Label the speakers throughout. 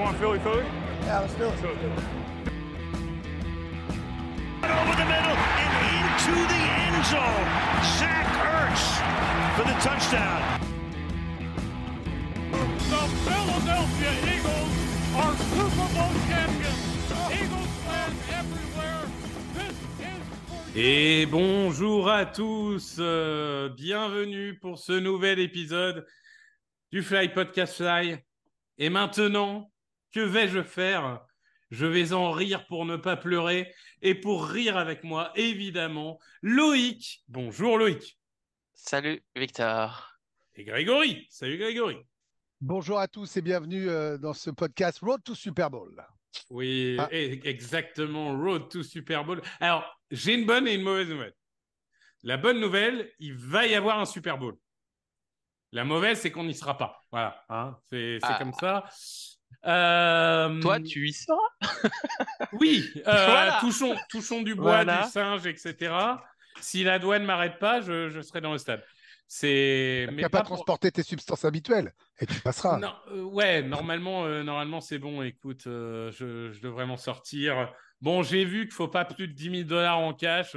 Speaker 1: want Philly Philly?
Speaker 2: Yeah, let's do it.
Speaker 1: Philly.
Speaker 3: over the middle and into the end zone. Zach Ertz for the touchdown.
Speaker 1: The Philadelphia Eagles are Super Bowl champions. Eagles fans everywhere. This is for you.
Speaker 4: Et bonjour à tous, euh, bienvenue pour ce nouvel épisode du Fly Podcast Fly. Et maintenant, que vais-je faire? Je vais en rire pour ne pas pleurer et pour rire avec moi, évidemment, Loïc. Bonjour Loïc.
Speaker 5: Salut Victor.
Speaker 4: Et Grégory. Salut Grégory.
Speaker 2: Bonjour à tous et bienvenue euh, dans ce podcast Road to Super Bowl.
Speaker 4: Oui,
Speaker 2: Ah.
Speaker 4: exactement, Road to Super Bowl. Alors, j'ai une bonne et une mauvaise nouvelle. La bonne nouvelle, il va y avoir un Super Bowl. La mauvaise, c'est qu'on n'y sera pas. Voilà, hein, c'est c'est
Speaker 5: Ah.
Speaker 4: comme ça. Euh,
Speaker 5: Toi, tu y seras
Speaker 4: Oui, euh,
Speaker 5: Voilà.
Speaker 4: touchons, touchons du bois,
Speaker 5: Voilà.
Speaker 4: du singe, etc. Si la douane m'arrête pas, je, je serai dans le stade. C'est.
Speaker 2: Tu
Speaker 4: mais
Speaker 2: n'as pas transporté tes substances habituelles et tu passeras.
Speaker 4: non, euh, ouais, normalement, euh, normalement c'est bon. Écoute, euh, je, je devrais m'en sortir. Bon, j'ai vu qu'il faut pas plus de 10 000 dollars en cash.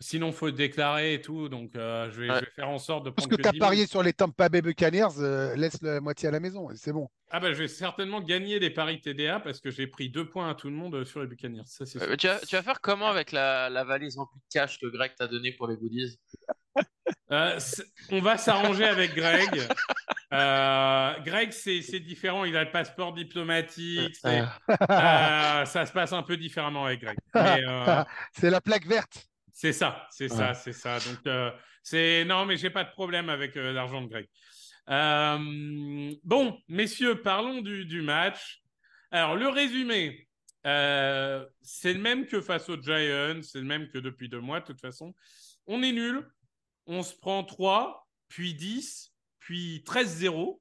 Speaker 4: Sinon, faut déclarer et tout. Donc, euh, je, vais,
Speaker 5: Ouais.
Speaker 4: je vais faire en sorte de
Speaker 2: Parce
Speaker 4: prendre
Speaker 2: que tu as
Speaker 4: 10 000.
Speaker 2: parié sur les Tampa Bay Buccaneers, euh, laisse la moitié à la maison c'est bon.
Speaker 4: Ah bah, je vais certainement gagner des paris TDA parce que j'ai pris deux points à tout le monde euh, sur les Buccaneers. Ça, c'est.
Speaker 5: Euh, tu, vas, tu vas faire comment avec la, la valise remplie de cash que Greg t'a donné pour les goodies?
Speaker 4: Euh, on va s'arranger avec Greg. Greg, c'est différent. Il a le passeport diplomatique.
Speaker 5: Ah.
Speaker 4: ça se passe un peu différemment avec Greg.
Speaker 2: C'est la plaque verte.
Speaker 4: C'est ça, c'est ça, c'est ça. Donc, euh, c'est non, mais j'ai pas de problème avec euh, l'argent de Greg. Euh, bon, messieurs, parlons du, du match. Alors, le résumé, c'est le même que face aux Giants, c'est le même que depuis deux mois, de toute façon. On est nul, on se prend 3, puis 10, puis 13-0.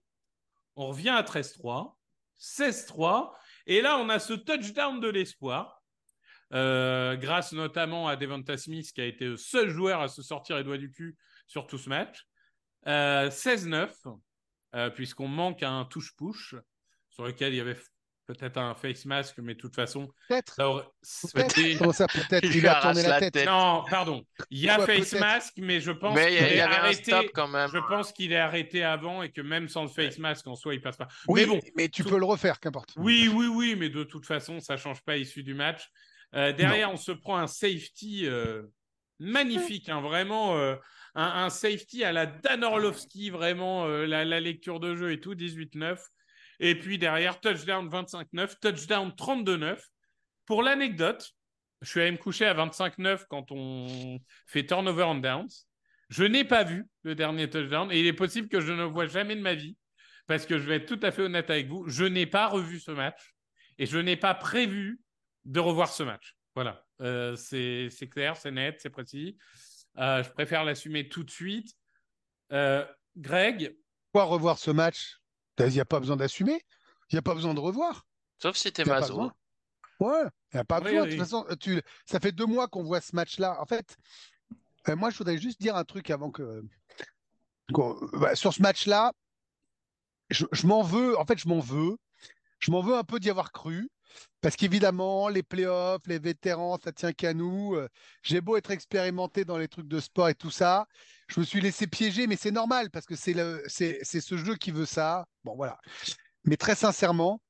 Speaker 4: On revient à 13-3, 16-3. Et là, on a ce touchdown de l'espoir. Euh, grâce notamment à Devonta Smith qui a été le seul joueur à se sortir les doigts du cul sur tout ce match. Euh, 16-9, euh, puisqu'on manque un touche-push sur lequel il y avait peut-être un face mask, mais de toute façon,
Speaker 2: Peut-être.
Speaker 4: ça aurait-
Speaker 2: Peut-être. Comment ça peut-être?
Speaker 5: Il lui
Speaker 2: a tourné la
Speaker 5: la
Speaker 2: tête.
Speaker 5: tête.
Speaker 4: Non, pardon. Il y a
Speaker 2: Ouais,
Speaker 4: face mask, mais je pense
Speaker 5: Mais il y,
Speaker 4: qu'il est
Speaker 5: y avait un
Speaker 4: arrêté.
Speaker 5: stop quand même.
Speaker 4: Je pense qu'il est arrêté avant et que même sans le face mask en soi, il passe pas.
Speaker 2: Oui,
Speaker 4: mais bon,
Speaker 2: mais tu
Speaker 4: tout-
Speaker 2: peux le refaire, qu'importe.
Speaker 4: Oui, oui, oui, mais de toute façon, ça change pas issu du match. Euh, derrière, on se prend un safety euh, magnifique, hein, vraiment euh, un, safety à la Dan Orlovski, vraiment la, la lecture de jeu et tout, 18-9. Et puis derrière, touchdown 25-9, touchdown 32-9. Pour l'anecdote, je suis allé me coucher à 25-9 quand on fait turnover on downs. Je n'ai pas vu le dernier touchdown et il est possible que je ne le vois jamais de ma vie parce que je vais être tout à fait honnête avec vous, je n'ai pas revu ce match et je n'ai pas prévu de revoir ce match. Voilà, Euh, c'est clair, c'est net, c'est précis. Euh, je préfère l'assumer tout de suite. Euh, Greg,
Speaker 2: Pourquoi revoir ce match? Il n'y a pas besoin d'assumer. Il n'y a pas besoin de revoir.
Speaker 5: Sauf si t'es maso.
Speaker 2: Ouais, il n'y a pas
Speaker 4: Oui,
Speaker 2: besoin.
Speaker 4: oui.
Speaker 2: De toute façon, tu... ça fait deux mois qu'on voit ce match-là. En fait, euh, moi, je voudrais juste dire un truc avant que. bah, sur ce match-là, je, je m'en veux. En fait, je m'en veux. Je m'en veux un peu d'y avoir cru. Parce qu'évidemment, les playoffs, les vétérans, ça tient qu'à nous. Euh, J'ai beau être expérimenté dans les trucs de sport et tout ça. Je me suis laissé piéger, mais c'est normal parce que c'est ce jeu qui veut ça. Bon, voilà. Mais très sincèrement,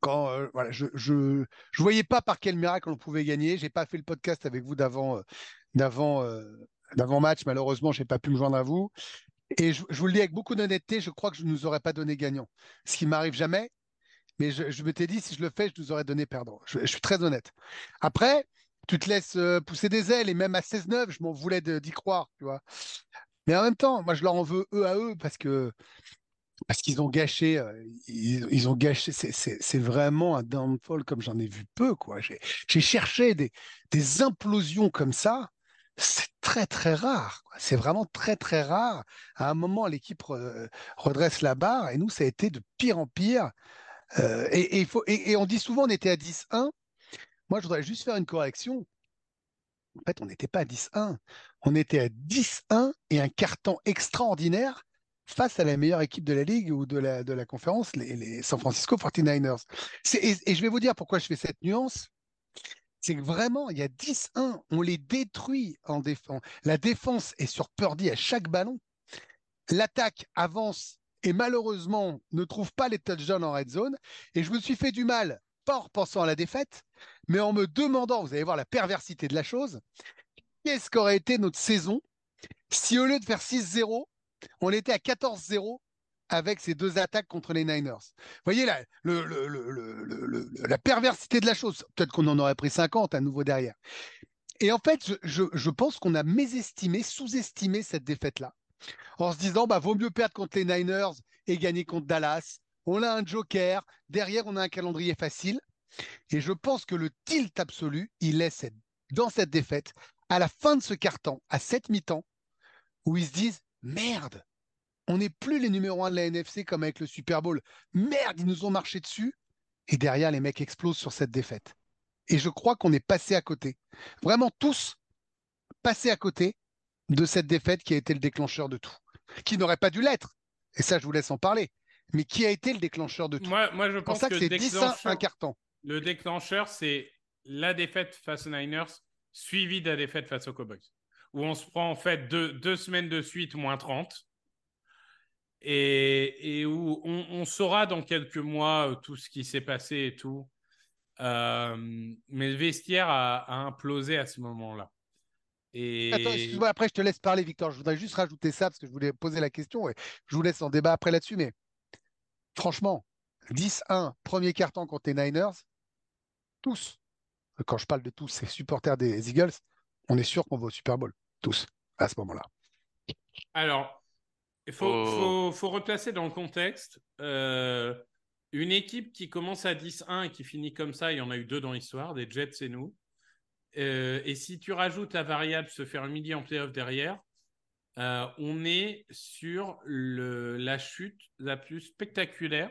Speaker 2: quand euh, voilà, je, je je voyais pas par quel miracle on pouvait gagner. J'ai pas fait le podcast avec vous d'avant euh, match. Malheureusement, j'ai pas pu me joindre à vous. Et je, je vous le dis avec beaucoup d'honnêteté, je crois que je ne nous aurais pas donné gagnant. Ce qui m'arrive jamais. Mais je, je m'étais dit, si je le fais, je nous aurais donné perdant. Je, suis très honnête. Après, tu te laisses euh, pousser des ailes et même à 16-9, je m'en voulais d'y croire, tu vois. Mais en même temps, moi, je leur en veux eux à eux parce que parce qu'ils ont gâché, euh, ils, ont gâché. C'est- vraiment un downfall comme j'en ai vu peu, quoi. J'ai cherché des, implosions comme ça. C'est très très rare. C'est vraiment très très rare. À un moment, l'équipe re- redresse la barre et nous, ça a été de pire en pire. Euh, et, et faut, et, on dit souvent on était à 10-1. Moi, je voudrais juste faire une correction. En fait, on n'était pas à 10-1. On était à 10-1 et un carton extraordinaire face à la meilleure équipe de la ligue ou de la, de la conférence, les, les San Francisco 49ers. Et, et, je vais vous dire pourquoi je fais cette nuance. C'est que vraiment, il y a 10-1, on les détruit en défense. La défense est sur Purdy à chaque ballon. L'attaque avance et malheureusement ne trouve pas les touchdowns en red zone. Et je me suis fait du mal, pas en pensant à la défaite, mais en me demandant, vous allez voir la perversité de la chose, qu'est-ce qu'aurait été notre saison si au lieu de faire 6-0, on était à 14-0 avec ces deux attaques contre les Niners? Vous voyez la, perversité de la chose. Peut-être qu'on en aurait pris 50 à nouveau derrière. Et en fait, je, je pense qu'on a mésestimé, sous-estimé cette défaite-là. En se disant, bah, vaut mieux perdre contre les Niners et gagner contre Dallas. On a un joker. Derrière, on a un calendrier facile. Et je pense que le tilt absolu, il est dans cette défaite, à la fin de ce carton, à cette mi-temps, où ils se disent merde, on n'est plus les numéros 1 de la NFC comme avec le Super Bowl. Merde, ils nous ont marché dessus. Et derrière, les mecs explosent sur cette défaite. Et je crois qu'on est passé à côté. Vraiment tous passés à côté de cette défaite qui a été le déclencheur de tout. Qui n'aurait pas dû l'être. Et ça, je vous laisse en parler. Mais qui a été le déclencheur de tout?
Speaker 4: Moi, moi je pense
Speaker 2: ça
Speaker 4: que,
Speaker 2: que c'est 10 un carton.
Speaker 4: Le déclencheur, c'est la défaite face aux Niners, suivie de la défaite face aux Cowboys où on se prend en fait deux, deux semaines de suite moins 30 et, et où on, on, saura dans quelques mois euh, tout ce qui s'est passé et tout. Euh, mais le vestiaire a, a, implosé à ce moment-là.
Speaker 2: Et... Attends, excuse-moi, après je te laisse parler, Victor. Je voudrais juste rajouter ça parce que je voulais poser la question et je vous laisse en débat après là-dessus. Mais franchement, 10-1, premier carton contre les Niners, tous, quand je parle de tous, c'est supporters des Eagles, on est sûr qu'on va au Super Bowl tous à ce moment-là.
Speaker 4: Alors, il faut, oh. faut, faut, replacer dans le contexte. Euh, une équipe qui commence à 10-1 et qui finit comme ça, il y en a eu deux dans l'histoire, des Jets et nous. Euh, et si tu rajoutes la variable se faire humilier en playoff derrière, euh, on est sur le, la chute la plus spectaculaire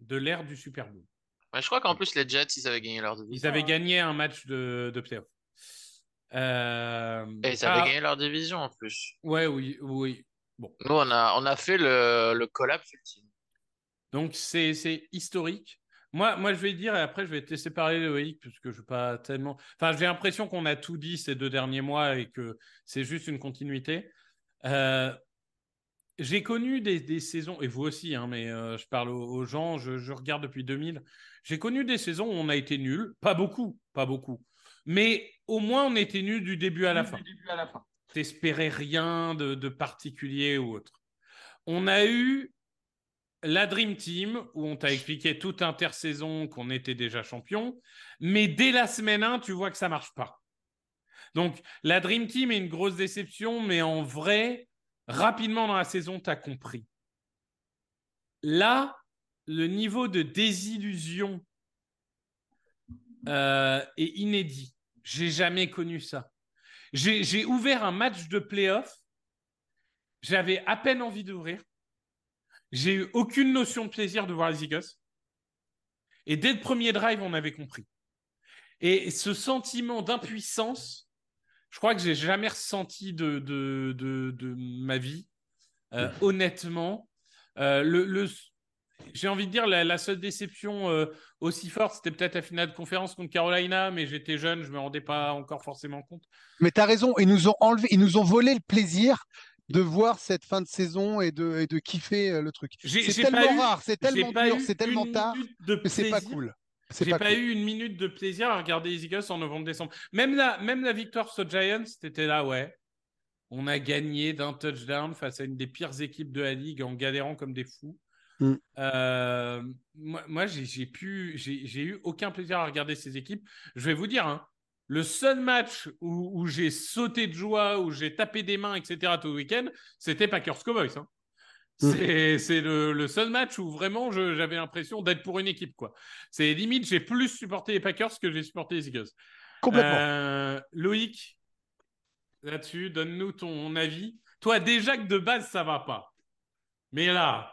Speaker 4: de l'ère du Super Bowl.
Speaker 5: Ouais, je crois qu'en plus, les Jets, ils avaient gagné leur division.
Speaker 4: Ils avaient gagné un match de, de playoff.
Speaker 5: Euh... Et ils avaient ah, gagné leur division en plus.
Speaker 4: Ouais, oui, oui.
Speaker 5: Bon. Nous, on a, on a fait le, le collapse ultime.
Speaker 4: Donc, c'est historique. Moi, moi, je vais dire, et après, je vais te laisser parler, Loïc, parce que je pas tellement. Enfin, j'ai l'impression qu'on a tout dit ces deux derniers mois et que c'est juste une continuité. Euh, j'ai connu des, des, saisons, et vous aussi, hein, mais euh, je parle aux, aux gens, je, je, regarde depuis 2000. J'ai connu des saisons où on a été nul, pas beaucoup, pas beaucoup. Mais au moins, on était nul du début à la fin. T'espérais rien de, de, particulier ou autre. On a eu la Dream Team, où on t'a expliqué toute intersaison qu'on était déjà champion, mais dès la semaine 1, tu vois que ça marche pas. Donc, la Dream Team est une grosse déception, mais en vrai, rapidement dans la saison, tu as compris. Là, le niveau de désillusion euh, est inédit. J'ai jamais connu ça. J'ai ouvert un match de playoff. J'avais à peine envie d'ouvrir. J'ai eu aucune notion de plaisir de voir les Eagles. Et dès le premier drive, on avait compris. Et ce sentiment d'impuissance, je crois que j'ai jamais ressenti de, de, de, de ma vie. Euh, honnêtement, euh, le, le, j'ai envie de dire, la, la seule déception euh, aussi forte, c'était peut-être la finale de conférence contre Carolina, mais j'étais jeune, je ne me rendais pas encore forcément compte.
Speaker 2: Mais tu as raison, ils nous ont enlevé, ils nous ont volé le plaisir de voir cette fin de saison et de, et de kiffer euh, le truc. C'est tellement rare, c'est tellement dur, c'est tellement tard, mais c'est pas cool.
Speaker 4: J'ai pas, pas cool. eu une minute de plaisir à regarder les Eagles en novembre-décembre. Même la, même la victoire sur Giants, c'était là, ouais. On a gagné d'un touchdown face à une des pires équipes de la ligue en galérant comme des fous. Mm. Euh, moi, moi j'ai pu, j'ai eu aucun plaisir à regarder ces équipes. Je vais vous dire, hein, le seul match où, où j'ai sauté de joie, où j'ai tapé des mains, etc. tout le week-end, c'était Packers Cowboys. Hein. Mm. C'est le, le, seul match où vraiment j'avais l'impression d'être pour une équipe. quoi. C'est limite, j'ai plus supporté les Packers que j'ai supporté les Eagles.
Speaker 2: Complètement. Euh,
Speaker 4: Loïc, là-dessus, donne-nous ton avis. Toi, déjà que de base, ça va pas. Mais là,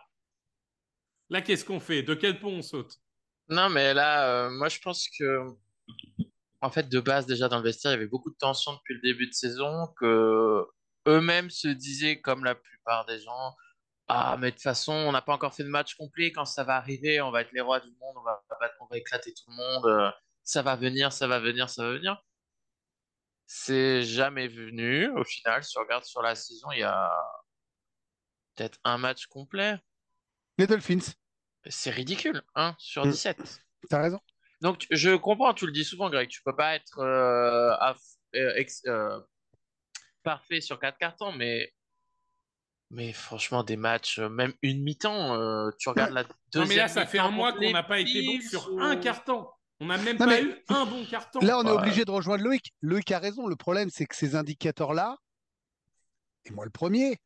Speaker 4: Là, qu'est-ce qu'on fait? De quel pont on saute?
Speaker 5: Non, mais là, euh, moi, je pense que, en fait, de base, déjà dans le vestiaire, il y avait beaucoup de tension depuis le début de saison, que eux-mêmes se disaient, comme la plupart des gens, Ah, mais de toute façon, on n'a pas encore fait de match complet. Quand ça va arriver, on va être les rois du monde, on va, on va éclater tout le monde. euh, Ça va venir, ça va venir, ça va venir. C'est jamais venu. Au final, si on regarde sur la saison, il y a peut-être un match complet.
Speaker 2: Les Dolphins,
Speaker 5: C'est ridicule, 1 sur
Speaker 2: Mm.
Speaker 5: 17.
Speaker 2: t'as raison.
Speaker 5: Donc, je comprends, tu le dis souvent, Greg, tu peux pas être euh, à- euh, ex- euh, parfait sur quatre cartons, mais, mais franchement, des matchs, même une mi-temps, euh, tu regardes la deuxième
Speaker 4: Non, mais là, ça fait un mois qu'on n'a pas été bon sur
Speaker 5: ou-
Speaker 4: un carton. On n'a même
Speaker 2: Non,
Speaker 4: pas
Speaker 2: mais-
Speaker 4: eu un bon carton.
Speaker 2: Là, on est
Speaker 5: Ouais.
Speaker 2: obligé de rejoindre Loïc. Loïc a raison. Le problème, c'est que ces indicateurs-là, et moi le premier,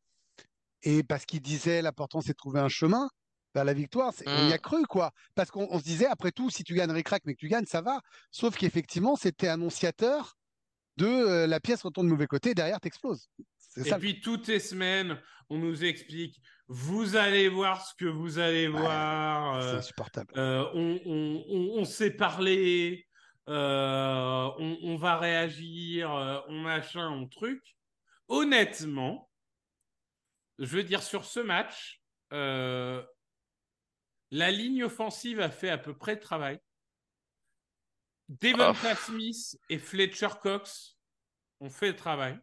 Speaker 2: et parce qu'il disait l'important, c'est de trouver un chemin vers la victoire, c'est- on y a
Speaker 5: Mm.
Speaker 2: cru, quoi. Parce qu'on on se disait, après tout, si tu gagnes ric-rac, mais que tu gagnes, ça va. Sauf qu'effectivement, c'était annonciateur de euh, la pièce retourne du mauvais côté, derrière, t'exploses. C'est
Speaker 4: Et
Speaker 2: ça.
Speaker 4: puis toutes les semaines, on nous explique, vous allez voir ce que vous allez
Speaker 2: Ouais,
Speaker 4: voir.
Speaker 2: C'est
Speaker 4: euh,
Speaker 2: insupportable.
Speaker 4: euh, on, on, on, on sait parler, euh, on, on va réagir, on machin, on truc. Honnêtement, je veux dire, sur ce match, euh, la ligne offensive a fait à peu près le travail. Devonta Smith et Fletcher Cox ont fait le travail.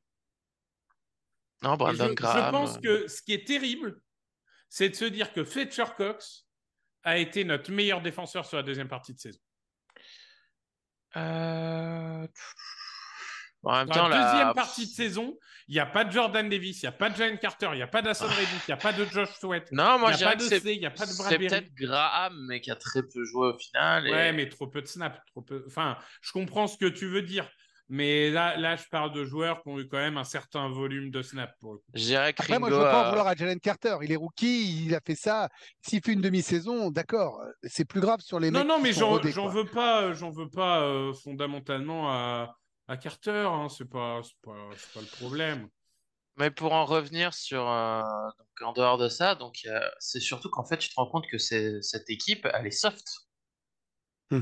Speaker 5: Non, Brandon
Speaker 4: je,
Speaker 5: Graham.
Speaker 4: je pense
Speaker 5: euh,
Speaker 4: que ce qui est terrible, c'est de se dire que Fletcher Cox a été notre meilleur défenseur sur la deuxième partie de saison.
Speaker 5: euh, En même
Speaker 4: Dans
Speaker 5: temps,
Speaker 4: la
Speaker 5: la-
Speaker 4: deuxième partie de saison, il n'y a pas de Jordan Davis, il n'y a pas de Jalen Carter, il n'y a pas d'Asson Reddick, il n'y a pas de Josh Sweat,
Speaker 5: Non, moi,
Speaker 4: il
Speaker 5: je
Speaker 4: n'y a pas de
Speaker 5: c'est
Speaker 4: C, il n'y a pas de
Speaker 5: c'est
Speaker 4: Bradbury.
Speaker 5: peut-être Graham, mais qui a très peu joué au final. et-
Speaker 4: Ouais, mais trop peu de snaps. Trop peu... Enfin, je comprends ce que tu veux dire. Mais là, là, je parle de joueurs qui ont eu quand même un certain volume de snaps. Pour
Speaker 2: Après, moi, je
Speaker 5: Ringo
Speaker 2: veux pas en
Speaker 5: a-
Speaker 2: vouloir à Jalen Carter. Il est rookie, il a fait ça. S'il fait une demi-saison, d'accord. C'est plus grave sur les
Speaker 4: Non,
Speaker 2: mecs
Speaker 4: non, mais
Speaker 2: sont
Speaker 4: j'en
Speaker 2: rodés,
Speaker 4: j'en
Speaker 2: quoi.
Speaker 4: veux pas, euh, j'en veux pas euh, fondamentalement à, à Carter. Hein, c'est pas, c'est pas, c'est pas le problème.
Speaker 5: Mais pour en revenir sur euh, donc en dehors de ça, donc euh, c'est surtout qu'en fait tu te rends compte que cette équipe, elle est soft.
Speaker 2: Hmm.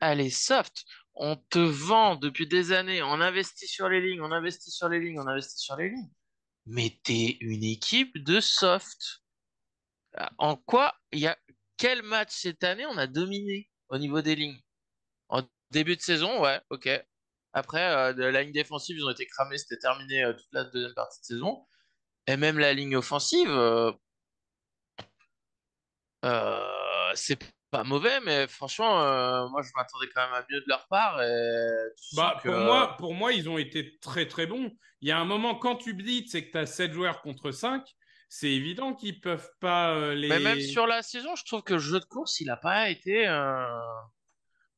Speaker 5: Elle est soft. On te vend depuis des années, on investit sur les lignes, on investit sur les lignes, on investit sur les lignes. Mais t'es une équipe de soft. En quoi il y a quel match cette année on a dominé au niveau des lignes? En début de saison, ouais, ok. Après, euh, de la ligne défensive, ils ont été cramés, c'était terminé euh, toute la deuxième partie de saison. Et même la ligne offensive, euh, c'est pas mauvais, mais franchement, euh, moi je m'attendais quand même à mieux de leur part. Et
Speaker 4: Bah,
Speaker 5: que,
Speaker 4: pour, moi, pour moi, ils ont été très très bons. Il y a un moment, quand tu blitzes et que tu as 7 joueurs contre 5, c'est évident qu'ils peuvent pas euh, les.
Speaker 5: Mais même sur la saison, je trouve que le jeu de course, il a pas été. euh,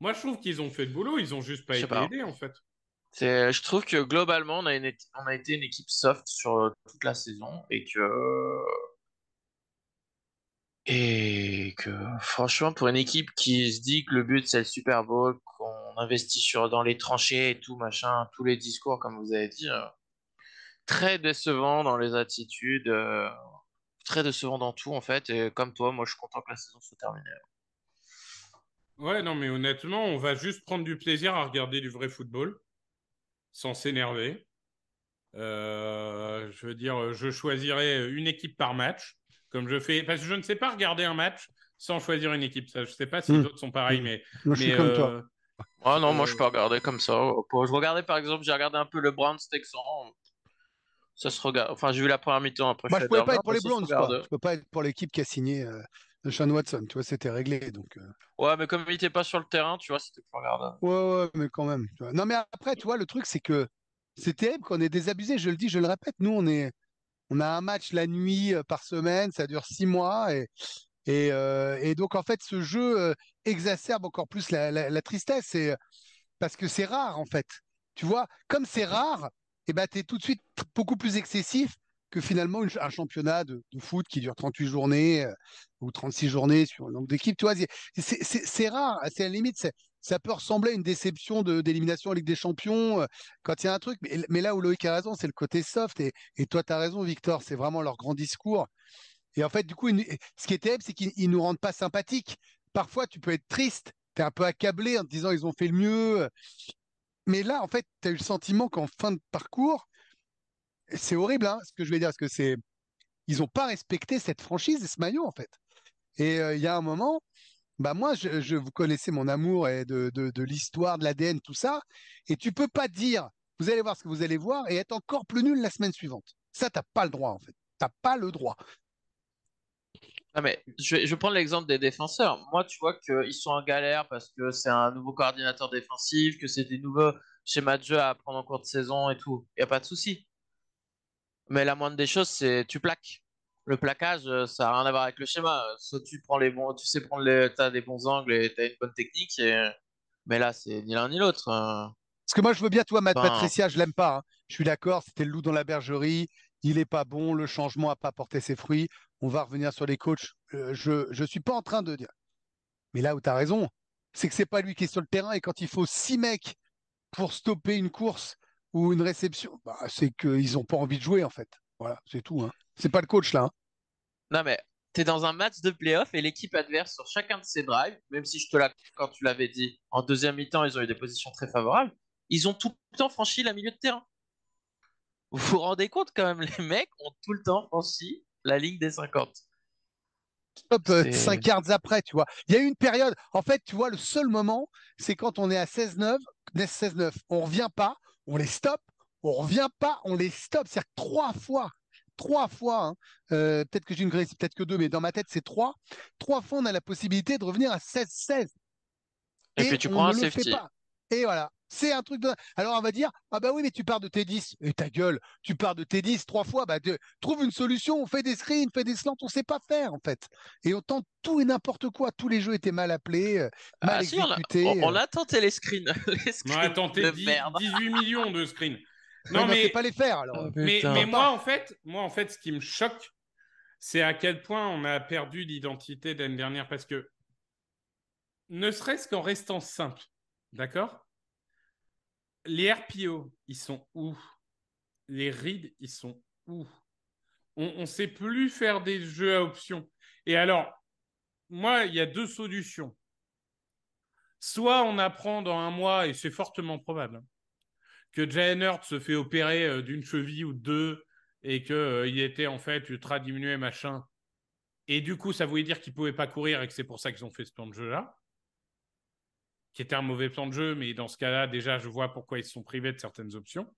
Speaker 4: Moi, je trouve qu'ils ont fait le boulot, ils ont juste pas été
Speaker 5: pas.
Speaker 4: aidés en fait.
Speaker 5: Je trouve que globalement, on a, une, on a été une équipe soft sur euh, toute la saison et que. Et que franchement, pour une équipe qui se dit que le but c'est le Super Bowl, qu'on investit sur, dans les tranchées et tout, machin, tous les discours, comme vous avez dit, euh, très décevant dans les attitudes, euh, très décevant dans tout en fait. Et comme toi, moi je suis content que la saison soit terminée.
Speaker 4: Ouais, non, mais honnêtement, on va juste prendre du plaisir à regarder du vrai football sans s'énerver. Euh, je veux dire, je choisirais une équipe par match, comme je fais, parce que je ne sais pas regarder un match sans choisir une équipe. Ça, je ne sais pas si
Speaker 2: Mm.
Speaker 4: d'autres sont pareils, mais,
Speaker 2: Moi, je suis
Speaker 4: mais,
Speaker 2: comme toi.
Speaker 4: euh,
Speaker 5: Ah non, moi je
Speaker 4: Euh,
Speaker 5: peux regarder comme ça. Je regardais par exemple, j'ai regardé un peu le Browns Texans. Ça se regarde. Enfin, j'ai vu la première mi-temps après.
Speaker 2: Moi,
Speaker 5: je
Speaker 2: je pouvais
Speaker 5: allé
Speaker 2: pas être pour les Browns. Je peux pas être pour l'équipe qui a signé euh, Sean Watson. Tu vois, c'était réglé. Donc, euh,
Speaker 5: Ouais, mais comme il était pas sur le terrain, tu vois, c'était plus regardable.
Speaker 2: ouais, ouais, mais quand même. tu vois. Non, mais après, tu vois, le truc, c'est que c'est terrible qu'on est désabusé. Je le dis, je le répète. Nous, on est, on a un match la nuit euh, par semaine. Ça dure six mois et et, euh, et donc en fait, ce jeu exacerbe encore plus la, la- la tristesse. Et, parce que c'est rare en fait. Tu vois, comme c'est rare, et ben t'es tout de suite beaucoup plus excessif que finalement un championnat de, foot qui dure 38 journées euh, ou 36 journées sur le nombre d'équipes. Tu vois, c'est- rare. C'est à la limite, ça peut ressembler à une déception d'élimination en Ligue des Champions euh, quand il y a un truc. Mais, là où Loïc a raison, c'est le côté soft. Et, toi, tu as raison, Victor, c'est vraiment leur grand discours. Et en fait, du coup, ce qui est terrible, c'est qu'ils ils nous rendent pas sympathiques. Parfois, tu peux être triste, tu es un peu accablé en te disant ils ont fait le mieux. Mais là, en fait, tu as eu le sentiment qu'en fin de parcours, c'est horrible, hein, ce que je vais dire, parce que c'est. ils n'ont pas respecté cette franchise et ce maillot, en fait. Et euh, il y a un moment, bah moi, je, vous connaissez mon amour et de, l'histoire, de l'ADN, tout ça, et tu peux pas dire, vous allez voir ce que vous allez voir, et être encore plus nul la semaine suivante. Ça, t'as pas le droit, en fait. T'as pas le droit.
Speaker 5: Non, mais je je prendre l'exemple des défenseurs. Moi, tu vois qu'ils sont en galère parce que c'est un nouveau coordinateur défensif, que c'est des nouveaux schémas de jeu à prendre en cours de saison et tout. Il n'y a pas de souci. Mais la moindre des choses, c'est tu plaques. Le plaquage, euh, ça n'a rien à voir avec le schéma. Soit tu prends les bons, tu sais prendre les, des bons angles et t'as une bonne technique. et- Mais là, c'est ni l'un ni l'autre. hein.
Speaker 2: Parce que moi, je veux bien, toi, Matt
Speaker 5: Enfin-
Speaker 2: Patricia, je l'aime pas. hein. Je suis d'accord, c'était le loup dans la bergerie. Il est pas bon, le changement a pas porté ses fruits. On va revenir sur les coachs. Euh, je je suis pas en train de dire. Mais là où tu as raison, c'est que c'est pas lui qui est sur le terrain et quand il faut six mecs pour stopper une course ou une réception, bah, c'est qu'ils n'ont pas envie de jouer en fait. Voilà, c'est tout. Hein. C'est pas le coach là. hein.
Speaker 5: Non, mais t'es dans un match de playoff et l'équipe adverse sur chacun de ses drives, même si je te l'ai, quand tu l'avais dit, en deuxième mi-temps, ils ont eu des positions très favorables, ils ont tout le temps franchi la milieu de terrain. Vous vous rendez compte quand même, les mecs ont tout le temps franchi la ligne des 50.
Speaker 2: Hop, euh,
Speaker 5: C'est-
Speaker 2: cinq yards après, tu vois. Il y a eu une période, en fait, tu vois, le seul moment, c'est quand on est à 16-9, 16-9, on revient pas, on les stoppe, on revient pas, on les stoppe. C'est-à-dire que trois fois, trois fois, hein, euh, peut-être que j'ai une c'est peut-être que deux, mais dans ma tête, c'est trois. Trois fois, on a la possibilité de revenir à 16-16.
Speaker 5: Et, puis tu prends un safety.
Speaker 2: pas. Et voilà. C'est un truc de. Alors on va dire, ah bah oui, mais tu pars de tes 10. Et ta gueule, tu pars de tes 10 trois fois, bah de- trouve une solution, on fait des screens, on fait des slants, on sait pas faire en fait. Et on tente tout et n'importe quoi. Tous les jeux étaient mal appelés, euh, mal
Speaker 5: Ah si, on a,
Speaker 2: exécutés.
Speaker 5: on- on
Speaker 2: euh.
Speaker 5: a tenté les screens. les
Speaker 4: On a tenté
Speaker 5: de
Speaker 4: 10
Speaker 5: merde.
Speaker 4: 18 millions de screens. Non,
Speaker 2: mais on sait
Speaker 4: mais,
Speaker 2: pas les faire alors.
Speaker 5: Oh,
Speaker 4: mais, moi, en fait, moi, en fait, ce qui me choque, c'est à quel point on a perdu l'identité de l'année dernière. Parce que, ne serait-ce qu'en restant simple, d'accord? Les RPO, ils sont où? Les reads, ils sont où? On ne sait plus faire des jeux à options. Et alors, moi, il y a deux solutions. Soit on apprend dans un mois, et c'est fortement probable, que Hurts se fait opérer euh, d'une cheville ou de deux et qu'il il était en fait ultra diminué, machin. Et du coup, ça voulait dire qu'il pouvait pas courir et que c'est pour ça qu'ils ont fait ce plan de jeu-là. Qui était un mauvais plan de jeu, mais dans ce cas-là, déjà, je vois pourquoi ils se sont privés de certaines options.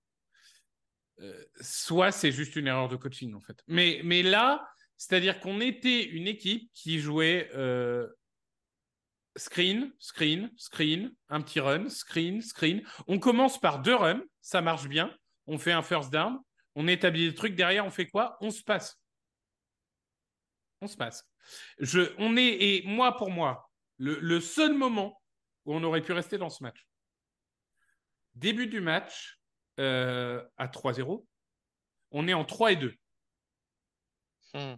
Speaker 4: Euh, soit c'est juste une erreur de coaching, en fait. Mais, mais là, c'est-à-dire qu'on était une équipe qui jouait euh, screen, screen, screen, un petit run, screen, screen. On commence par deux runs, ça marche bien. On fait un first down, on établit le truc. Derrière, on fait quoi? On se passe. On se passe. Je, on est, et moi, pour moi, le, le seul moment où on aurait pu rester dans ce match, début du match euh, à 3-0, on est en 3 et 2.
Speaker 5: Hmm.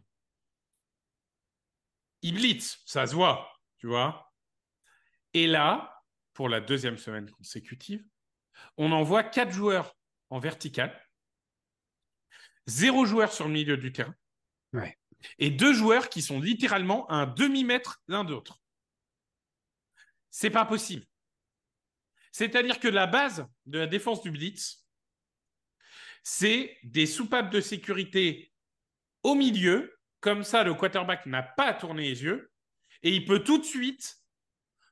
Speaker 4: il blitz, ça se voit, tu vois. Et là, pour la deuxième semaine consécutive, on envoie quatre joueurs en vertical, zéro joueur sur le milieu du terrain,
Speaker 2: Ouais.
Speaker 4: et deux joueurs qui sont littéralement à un demi-mètre l'un d'autre. C'est pas possible. C'est-à-dire que la base de la défense du blitz, c'est des soupapes de sécurité au milieu. Comme ça, le quarterback n'a pas à tourner les yeux et il peut tout de suite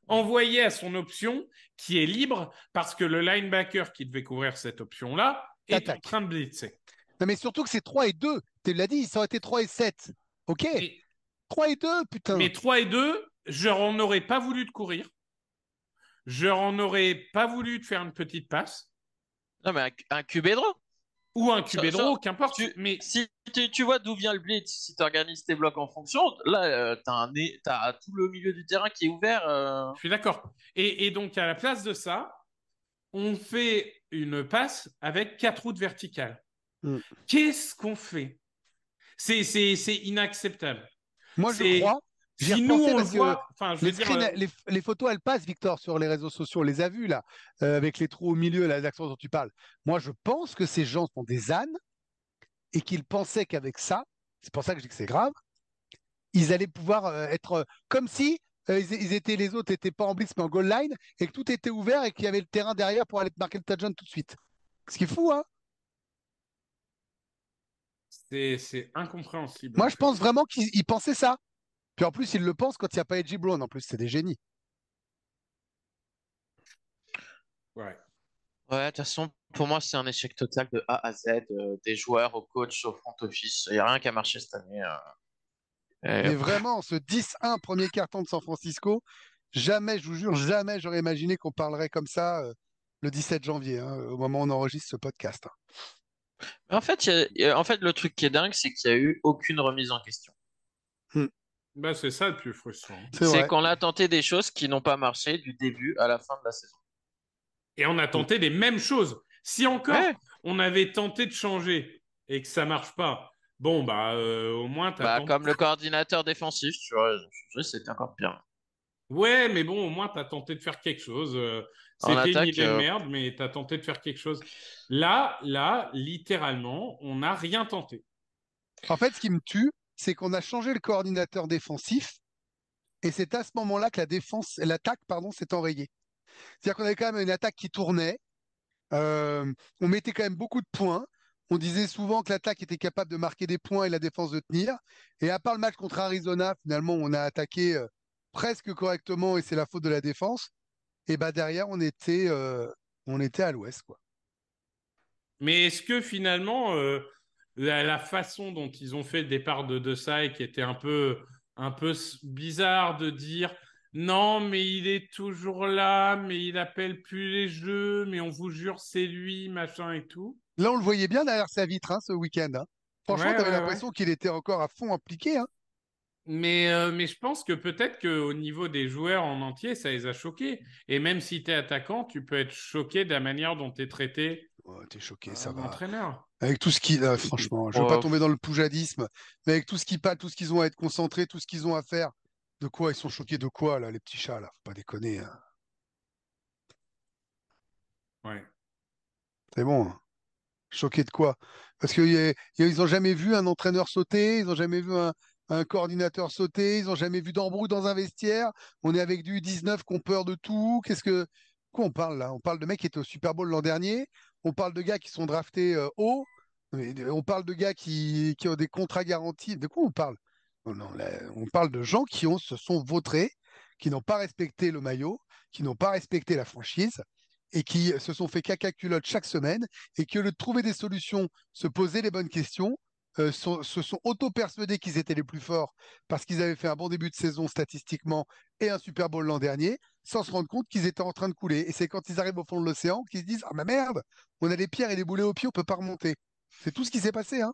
Speaker 4: envoyer à son option qui est libre parce que le linebacker qui devait couvrir cette option-là est en train de blitzer.
Speaker 2: Non, mais surtout que c'est 3 et 2. Tu l'as dit, ça aurait été 3 et 7. Ok,
Speaker 4: Et-
Speaker 2: 3 et 2, putain.
Speaker 4: mais 3 et 2, je n'en aurais pas voulu de courir. Je n'en aurais pas voulu de faire une petite passe
Speaker 5: Non, mais un, un QB draw.
Speaker 4: ou un
Speaker 5: ça,
Speaker 4: draw, qu'importe.
Speaker 5: tu-
Speaker 4: Mais
Speaker 5: Si tu, tu vois d'où vient le blitz, si tu organises tes blocs en fonction, là, euh, t'as un nez- t'as tout le milieu du terrain qui est ouvert. euh.
Speaker 4: Je suis d'accord. Et, et donc, à la place de ça, on fait une passe avec quatre routes verticales.
Speaker 2: Mm. Qu'est-ce
Speaker 4: qu'on fait? C'est inacceptable.
Speaker 2: Moi, je crois.
Speaker 4: Si nous, on le voit, je
Speaker 2: Les,
Speaker 4: dire,
Speaker 2: screens,
Speaker 4: euh,
Speaker 2: les, les photos, elles passent, Victor, sur les réseaux sociaux. On les a vues, là, euh, avec les trous au milieu, les accents dont tu parles. Moi, je pense que ces gens sont des ânes et qu'ils pensaient qu'avec ça, c'est pour ça que je dis que c'est grave, ils allaient pouvoir euh, être euh, comme si ils, ils étaient, les autres n'étaient pas en blitz, mais en goal line et que tout était ouvert et qu'il y avait le terrain derrière pour aller te marquer le touchdown tout de suite. Ce qui est fou, hein
Speaker 4: C'est incompréhensible.
Speaker 2: Moi, je pense vraiment qu'il pensait ça. Puis en plus, il le pense quand il n'y a pas Edgy Brown. En plus, c'est des génies.
Speaker 4: Ouais.
Speaker 5: Ouais, de toute façon, pour moi, c'est un échec total de A à Z, euh, des joueurs au coach, au front office. Il n'y a rien qui a marché cette année. euh. Et-
Speaker 2: Mais vraiment, ce 10-1 premier carton de San Francisco, jamais, je vous jure, jamais j'aurais imaginé qu'on parlerait comme ça euh, le 17 janvier, hein, au moment où on enregistre ce podcast. hein.
Speaker 5: En fait, il y a- il y a- en fait, le truc qui est dingue, c'est qu'il n'y a eu aucune remise en question.
Speaker 4: Bah, c'est ça le plus frustrant.
Speaker 2: C'est
Speaker 5: qu'on a tenté des choses qui n'ont pas marché du début à la fin de la saison.
Speaker 4: Et on a tenté les mêmes choses. Si encore
Speaker 5: Ouais.
Speaker 4: on avait tenté de changer et que ça marche pas, bon, bah, euh, au moins, t'as
Speaker 5: Bah,
Speaker 4: tenté-
Speaker 5: comme le coordinateur défensif, tu vois, c'était encore pire.
Speaker 4: Ouais, mais bon, au moins, tu as tenté de faire quelque chose. Euh, C'était une idée de
Speaker 5: euh,
Speaker 4: merde, mais tu as tenté de faire quelque chose. Là, là, littéralement, on n'a rien tenté.
Speaker 2: En fait, ce qui me tue, c'est qu'on a changé le coordinateur défensif et c'est à ce moment-là que la défense, l'attaque, pardon, s'est enrayée. C'est-à-dire qu'on avait quand même une attaque qui tournait. euh, on mettait quand même beaucoup de points. On disait souvent que l'attaque était capable de marquer des points et la défense de tenir. Et à part le match contre Arizona, finalement, on a attaqué euh, presque correctement et c'est la faute de la défense. Et bah derrière, on était, euh, on était à l'ouest.
Speaker 4: Mais est-ce que finalement, la, la façon dont ils ont fait le départ de De Saï, qui était un peu, un peu bizarre de dire non, mais il est toujours là, mais il appelle plus les jeux, mais on vous jure, c'est lui, machin et tout.
Speaker 2: Là, on le voyait bien derrière sa vitre hein, ce week-end. hein. Franchement,
Speaker 4: Ouais,
Speaker 2: tu avais
Speaker 4: ouais,
Speaker 2: l'impression qu'il était encore à fond impliqué. hein.
Speaker 4: Mais, euh, mais je pense que peut-être qu'au niveau des joueurs en entier, ça les a choqués. Et même si tu es attaquant, tu peux être choqué de la manière dont tu es traité
Speaker 2: Oh, T'es choqué,
Speaker 4: euh,
Speaker 2: ça va.
Speaker 4: entraîneur.
Speaker 2: Avec tout ce qui, franchement, je veux
Speaker 5: Oh.
Speaker 2: pas tomber dans le poujadisme, mais avec tout ce qui parle, tout ce qu'ils ont à être concentrés, tout ce qu'ils ont à faire, de quoi ils sont choqués de quoi là, les petits chats là, faut pas déconner. hein.
Speaker 4: Ouais.
Speaker 2: C'est bon. hein. Choqués de quoi? Parce qu'ils ils ont jamais vu un entraîneur sauter, ils ont jamais vu un, un coordinateur sauter, ils ont jamais vu d'embrouille dans un vestiaire. On est avec du 19 qui ont peur de tout. Qu'est-ce que quoi on parle là? On parle de mecs qui étaient au Super Bowl l'an dernier. On parle de gars qui sont draftés euh, haut. De- On parle de gars qui, qui ont des contrats garantis. De quoi on parle? Non, on parle de gens qui se sont vautrés, qui n'ont pas respecté le maillot, qui n'ont pas respecté la franchise et qui se sont fait caca culotte chaque semaine et qui, au lieu de trouver des solutions, se poser les bonnes questions, euh, sont- se sont auto-persuadés qu'ils étaient les plus forts parce qu'ils avaient fait un bon début de saison statistiquement et un Super Bowl l'an dernier, sans se rendre compte qu'ils étaient en train de couler. Et c'est quand ils arrivent au fond de l'océan qu'ils se disent Ah, ma merde, on a des pierres et des boulets au pied, on peut pas remonter. C'est tout ce qui s'est passé. Hein.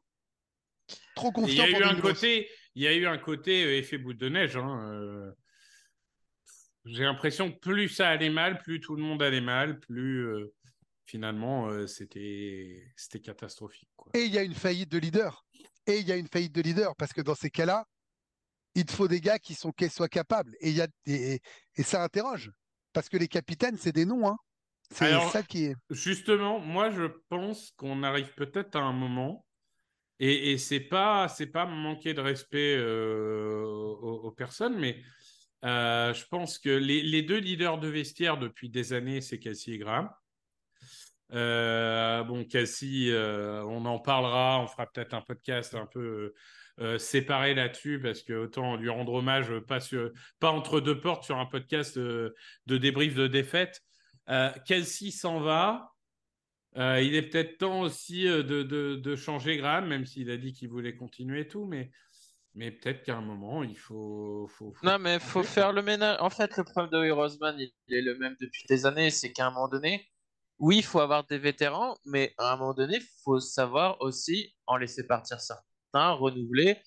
Speaker 2: Trop
Speaker 4: Et Il y
Speaker 2: confiant
Speaker 4: a
Speaker 2: pour
Speaker 4: eu un côté, il y a eu un côté euh, effet boule de neige. hein, euh. J'ai l'impression que plus ça allait mal, plus tout le monde allait mal, plus euh, finalement euh, c'était c'était catastrophique. Quoi.
Speaker 2: Et il y a une faillite de leader. Et il y a une faillite de leader parce que dans ces cas-là, il te faut des gars qui sont qui soient capables. Et il y a et, et ça interroge parce que les capitaines, c'est des noms. Hein. C'est ça qui est.
Speaker 4: Justement, moi je pense qu'on arrive peut-être à un moment et, et c'est pas c'est pas manquer de respect euh, aux, aux personnes, mais euh, je pense que les, les deux leaders de vestiaire depuis des années, c'est Cassie et Graham. Euh, bon, Cassie, euh, on en parlera, on fera peut-être un podcast un peu euh, séparé là-dessus parce que autant lui rendre hommage, pas, sur, pas entre deux portes sur un podcast de débrief de défaite. Kelsey s'en va. Euh, il est peut-être temps aussi de, de, de changer Graham, même s'il a dit qu'il voulait continuer et tout, mais, mais peut-être qu'à un moment, il faut. faut, faut
Speaker 5: Non, mais faut
Speaker 4: changer,
Speaker 5: faire le ménage. En fait, le problème de Roseman, il il est le même depuis des années. C'est qu'à un moment donné, oui, il faut avoir des vétérans, mais à un moment donné, il faut savoir aussi en laisser partir certains, renouveler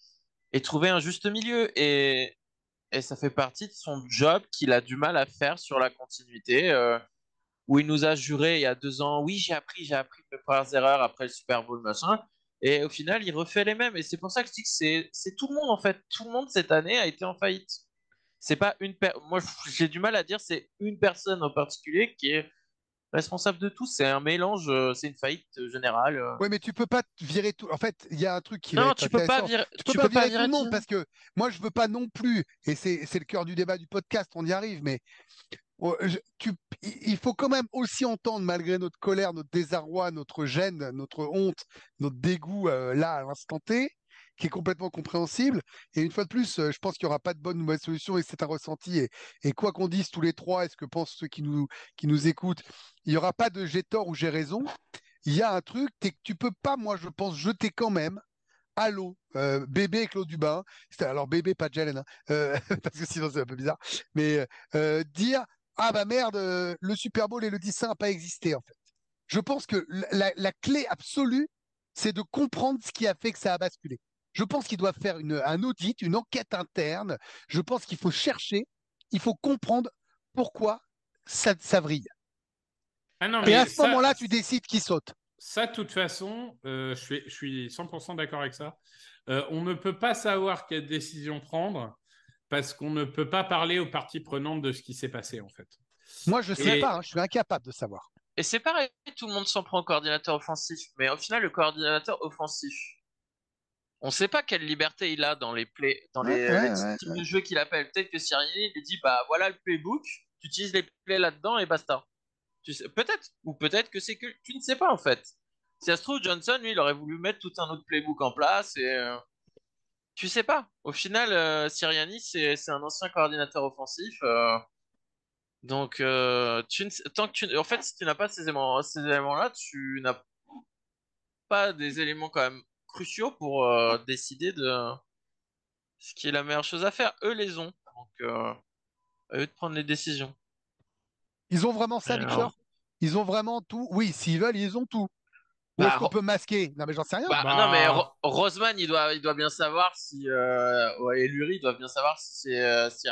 Speaker 5: et trouver un juste milieu. Et, ça fait partie de son job qu'il a du mal à faire sur la continuité. euh, où il nous a juré il y a deux ans, oui, j'ai appris, j'ai appris mes premières erreurs après le Super Bowl, machin. Et au final, il refait les mêmes. Et c'est pour ça que je dis que c'est, c'est tout le monde, en fait. Tout le monde, cette année, a été en faillite. C'est pas une per- Moi, j'ai du mal à dire c'est une personne en particulier qui est responsable de tout. C'est un mélange, euh, c'est une faillite euh, générale. euh.
Speaker 2: Ouais, mais tu peux pas virer tout. En fait, il y a un truc qui
Speaker 5: Non, tu peux pas virer,
Speaker 2: Tu peux
Speaker 5: tu
Speaker 2: pas
Speaker 5: peux pas
Speaker 2: virer tout le monde
Speaker 5: virer
Speaker 2: parce que moi, je veux pas non plus, et c'est le cœur du débat du podcast, on y arrive, mais oh, il faut quand même aussi entendre, malgré notre colère, notre désarroi, notre gêne, notre honte, notre dégoût euh, là à l'instant T, qui est complètement compréhensible. Et une fois de plus, euh, je pense qu'il n'y aura pas de bonne ou solution et c'est un ressenti. Et, quoi qu'on dise tous les trois, et ce que pensent ceux qui nous, écoutent, il n'y aura pas de j'ai tort ou j'ai raison. Il y a un truc, que tu peux pas, moi je pense, jeter quand même à l'eau, euh, bébé Claude Dubin, alors bébé pas Jalen, hein, euh, parce que sinon c'est un peu bizarre, mais dire ah bah merde, le Super Bowl et le 10 n'a pas existé en fait. Je pense que la clé absolue, c'est de comprendre ce qui a fait que ça a basculé. Je pense qu'il doit faire une, un audit, une enquête interne. Je pense qu'il faut chercher, il faut comprendre pourquoi ça, ça vrille. Ah Et à ce moment-là, tu décides qui saute.
Speaker 4: Ça, de toute façon, euh, je, suis, je suis 100% d'accord avec ça. Euh, on ne peut pas savoir quelle décision prendre parce qu'on ne peut pas parler aux parties prenantes de ce qui s'est passé, en fait.
Speaker 2: Moi, je ne sais pas, hein, je suis incapable de savoir.
Speaker 5: Et c'est pareil, tout le monde s'en prend au coordinateur offensif. Mais au final, le coordinateur offensif, on ne sait pas quelle liberté il a dans les play, dans les, types de jeux qu'il appelle. Peut-être que Siriani lui dit bah voilà le playbook, tu utilises les plays là-dedans et basta. Tu sais, peut-être, ou peut-être que c'est que tu ne sais pas en fait. Si ça se trouve, Johnson, lui, il aurait voulu mettre tout un autre playbook en place et euh, tu sais pas. Au final, euh, Siriani, c'est un ancien coordinateur offensif. Euh, donc, tu tant que tu, en fait, si tu n'as pas ces éléments, ces éléments-là, tu n'as pas des éléments quand même cruciaux pour euh, décider de ce qui est la meilleure chose à faire. Eux les ont. Donc, euh, à eux de prendre les décisions.
Speaker 2: Ils ont vraiment ça, Victor? Ils ont vraiment tout? Oui, s'ils veulent, ils ont tout. Ou est-ce bah, qu'on peut masquer? Non, mais j'en sais rien.
Speaker 5: Bah, non, mais Roseman, il doit, il doit bien savoir si. Euh, et Lurie, il doit bien savoir si c'est euh, si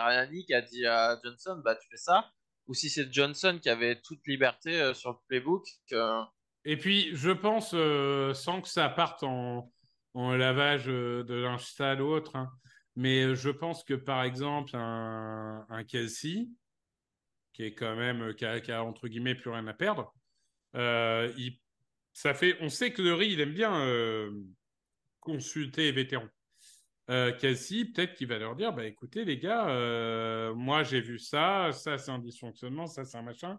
Speaker 5: qui a dit à Johnson, bah tu fais ça. Ou si c'est Johnson qui avait toute liberté sur le playbook.
Speaker 4: Et puis, je pense, euh, sans que ça parte en, lavage euh, de l'un stade ou autre, hein, mais euh, je pense que par exemple, un, Kelsey, qui est quand même, qui a, entre guillemets plus rien à perdre, il, ça fait, on sait que le riz, il aime bien consulter les vétérans. Kelsey, peut-être qu'il va leur dire bah, écoutez, les gars, moi j'ai vu ça, ça c'est un dysfonctionnement, ça c'est un machin.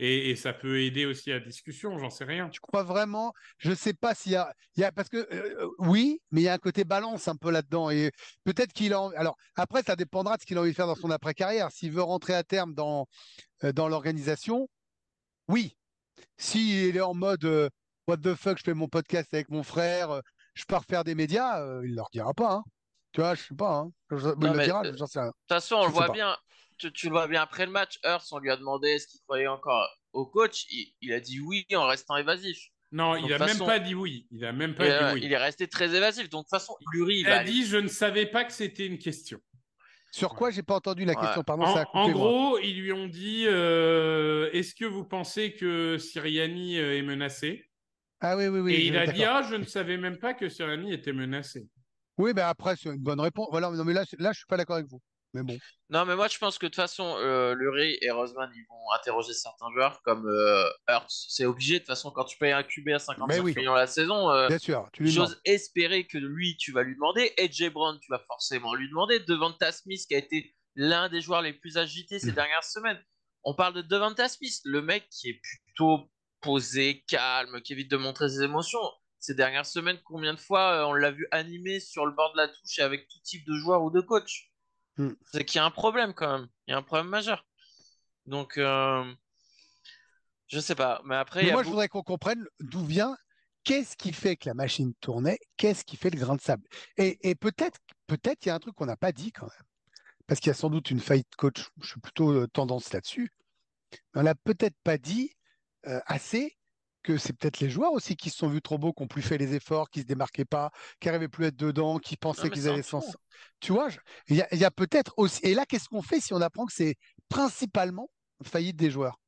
Speaker 4: Et, ça peut aider aussi à la discussion, j'en sais rien.
Speaker 2: Tu crois vraiment? Je ne sais pas s'il y a, il y a parce que euh, oui, mais il y a un côté balance un peu là-dedans et peut-être qu'il a. Alors après, ça dépendra de ce qu'il a envie de faire dans son après-carrière. S'il veut rentrer à terme dans euh, dans l'organisation, oui. S'il est en mode euh, what the fuck, je fais mon podcast avec mon frère, je pars faire des médias, il leur dira pas. Hein. Tu vois, je sais pas. Hein. il le dira,
Speaker 5: j'en sais rien. De toute façon, on le voit bien tu, le vois bien après le match, Hurts, on lui a demandé est-ce qu'il croyait encore au coach. Il, a dit oui en restant évasif.
Speaker 4: Non, il a même pas dit oui. Il a même pas dit
Speaker 5: euh,
Speaker 4: oui.
Speaker 5: Il est resté très évasif. Donc de toute façon, Lurie,
Speaker 4: il, a dit je ne savais pas que c'était une question.
Speaker 2: Sur quoi j'ai pas entendu la question Pardon,
Speaker 4: en,
Speaker 2: ça a coupé,
Speaker 4: en gros, ils lui ont dit euh, est-ce que vous pensez que Siriani euh, est menacé?
Speaker 2: Ah oui, oui, oui.
Speaker 4: Et il a dit ah, je ne savais même pas que Siriani était menacé.
Speaker 2: Oui, mais après, c'est une bonne réponse. Voilà, non, mais là, là je suis pas d'accord avec vous. Mais bon.
Speaker 5: Non, mais moi je pense que de toute façon, euh, Lurie et Roseman ils vont interroger certains joueurs comme euh, Hurts. C'est obligé, de toute façon, quand tu payes un QB à 55 millions la saison, euh,
Speaker 2: Bien sûr,
Speaker 5: tu j'ose espérer que lui tu vas lui demander. AJ Brown, tu vas forcément lui demander. Devanta Smith, qui a été l'un des joueurs les plus agités ces mm. dernières semaines. On parle de Devanta Smith, le mec qui est plutôt posé, calme, qui évite de montrer ses émotions. Ces dernières semaines, combien de fois on l'a vu animé sur le bord de la touche et avec tout type de joueur ou de coach? Hmm. C'est qu'il y a un problème quand même. Il y a un problème majeur. Donc, euh, je sais pas. Mais après,
Speaker 2: moi, je voudrais qu'on comprenne d'où vient, qu'est-ce qui fait que la machine tournait, qu'est-ce qui fait le grain de sable. Et, peut-être, peut-être, il y a un truc qu'on n'a pas dit quand même, parce qu'il y a sans doute une faillite coach. Je suis plutôt euh, tendance là-dessus. On n'a peut-être pas dit euh, assez que c'est peut-être les joueurs aussi qui se sont vus trop beaux, qui n'ont plus fait les efforts, qui se démarquaient pas, qui n'arrivaient plus à être dedans, qui pensaient qu'ils allaient s'en. Tu vois, il y a, peut-être aussi. Et là, qu'est-ce qu'on fait si on apprend que c'est principalement faillite des joueurs?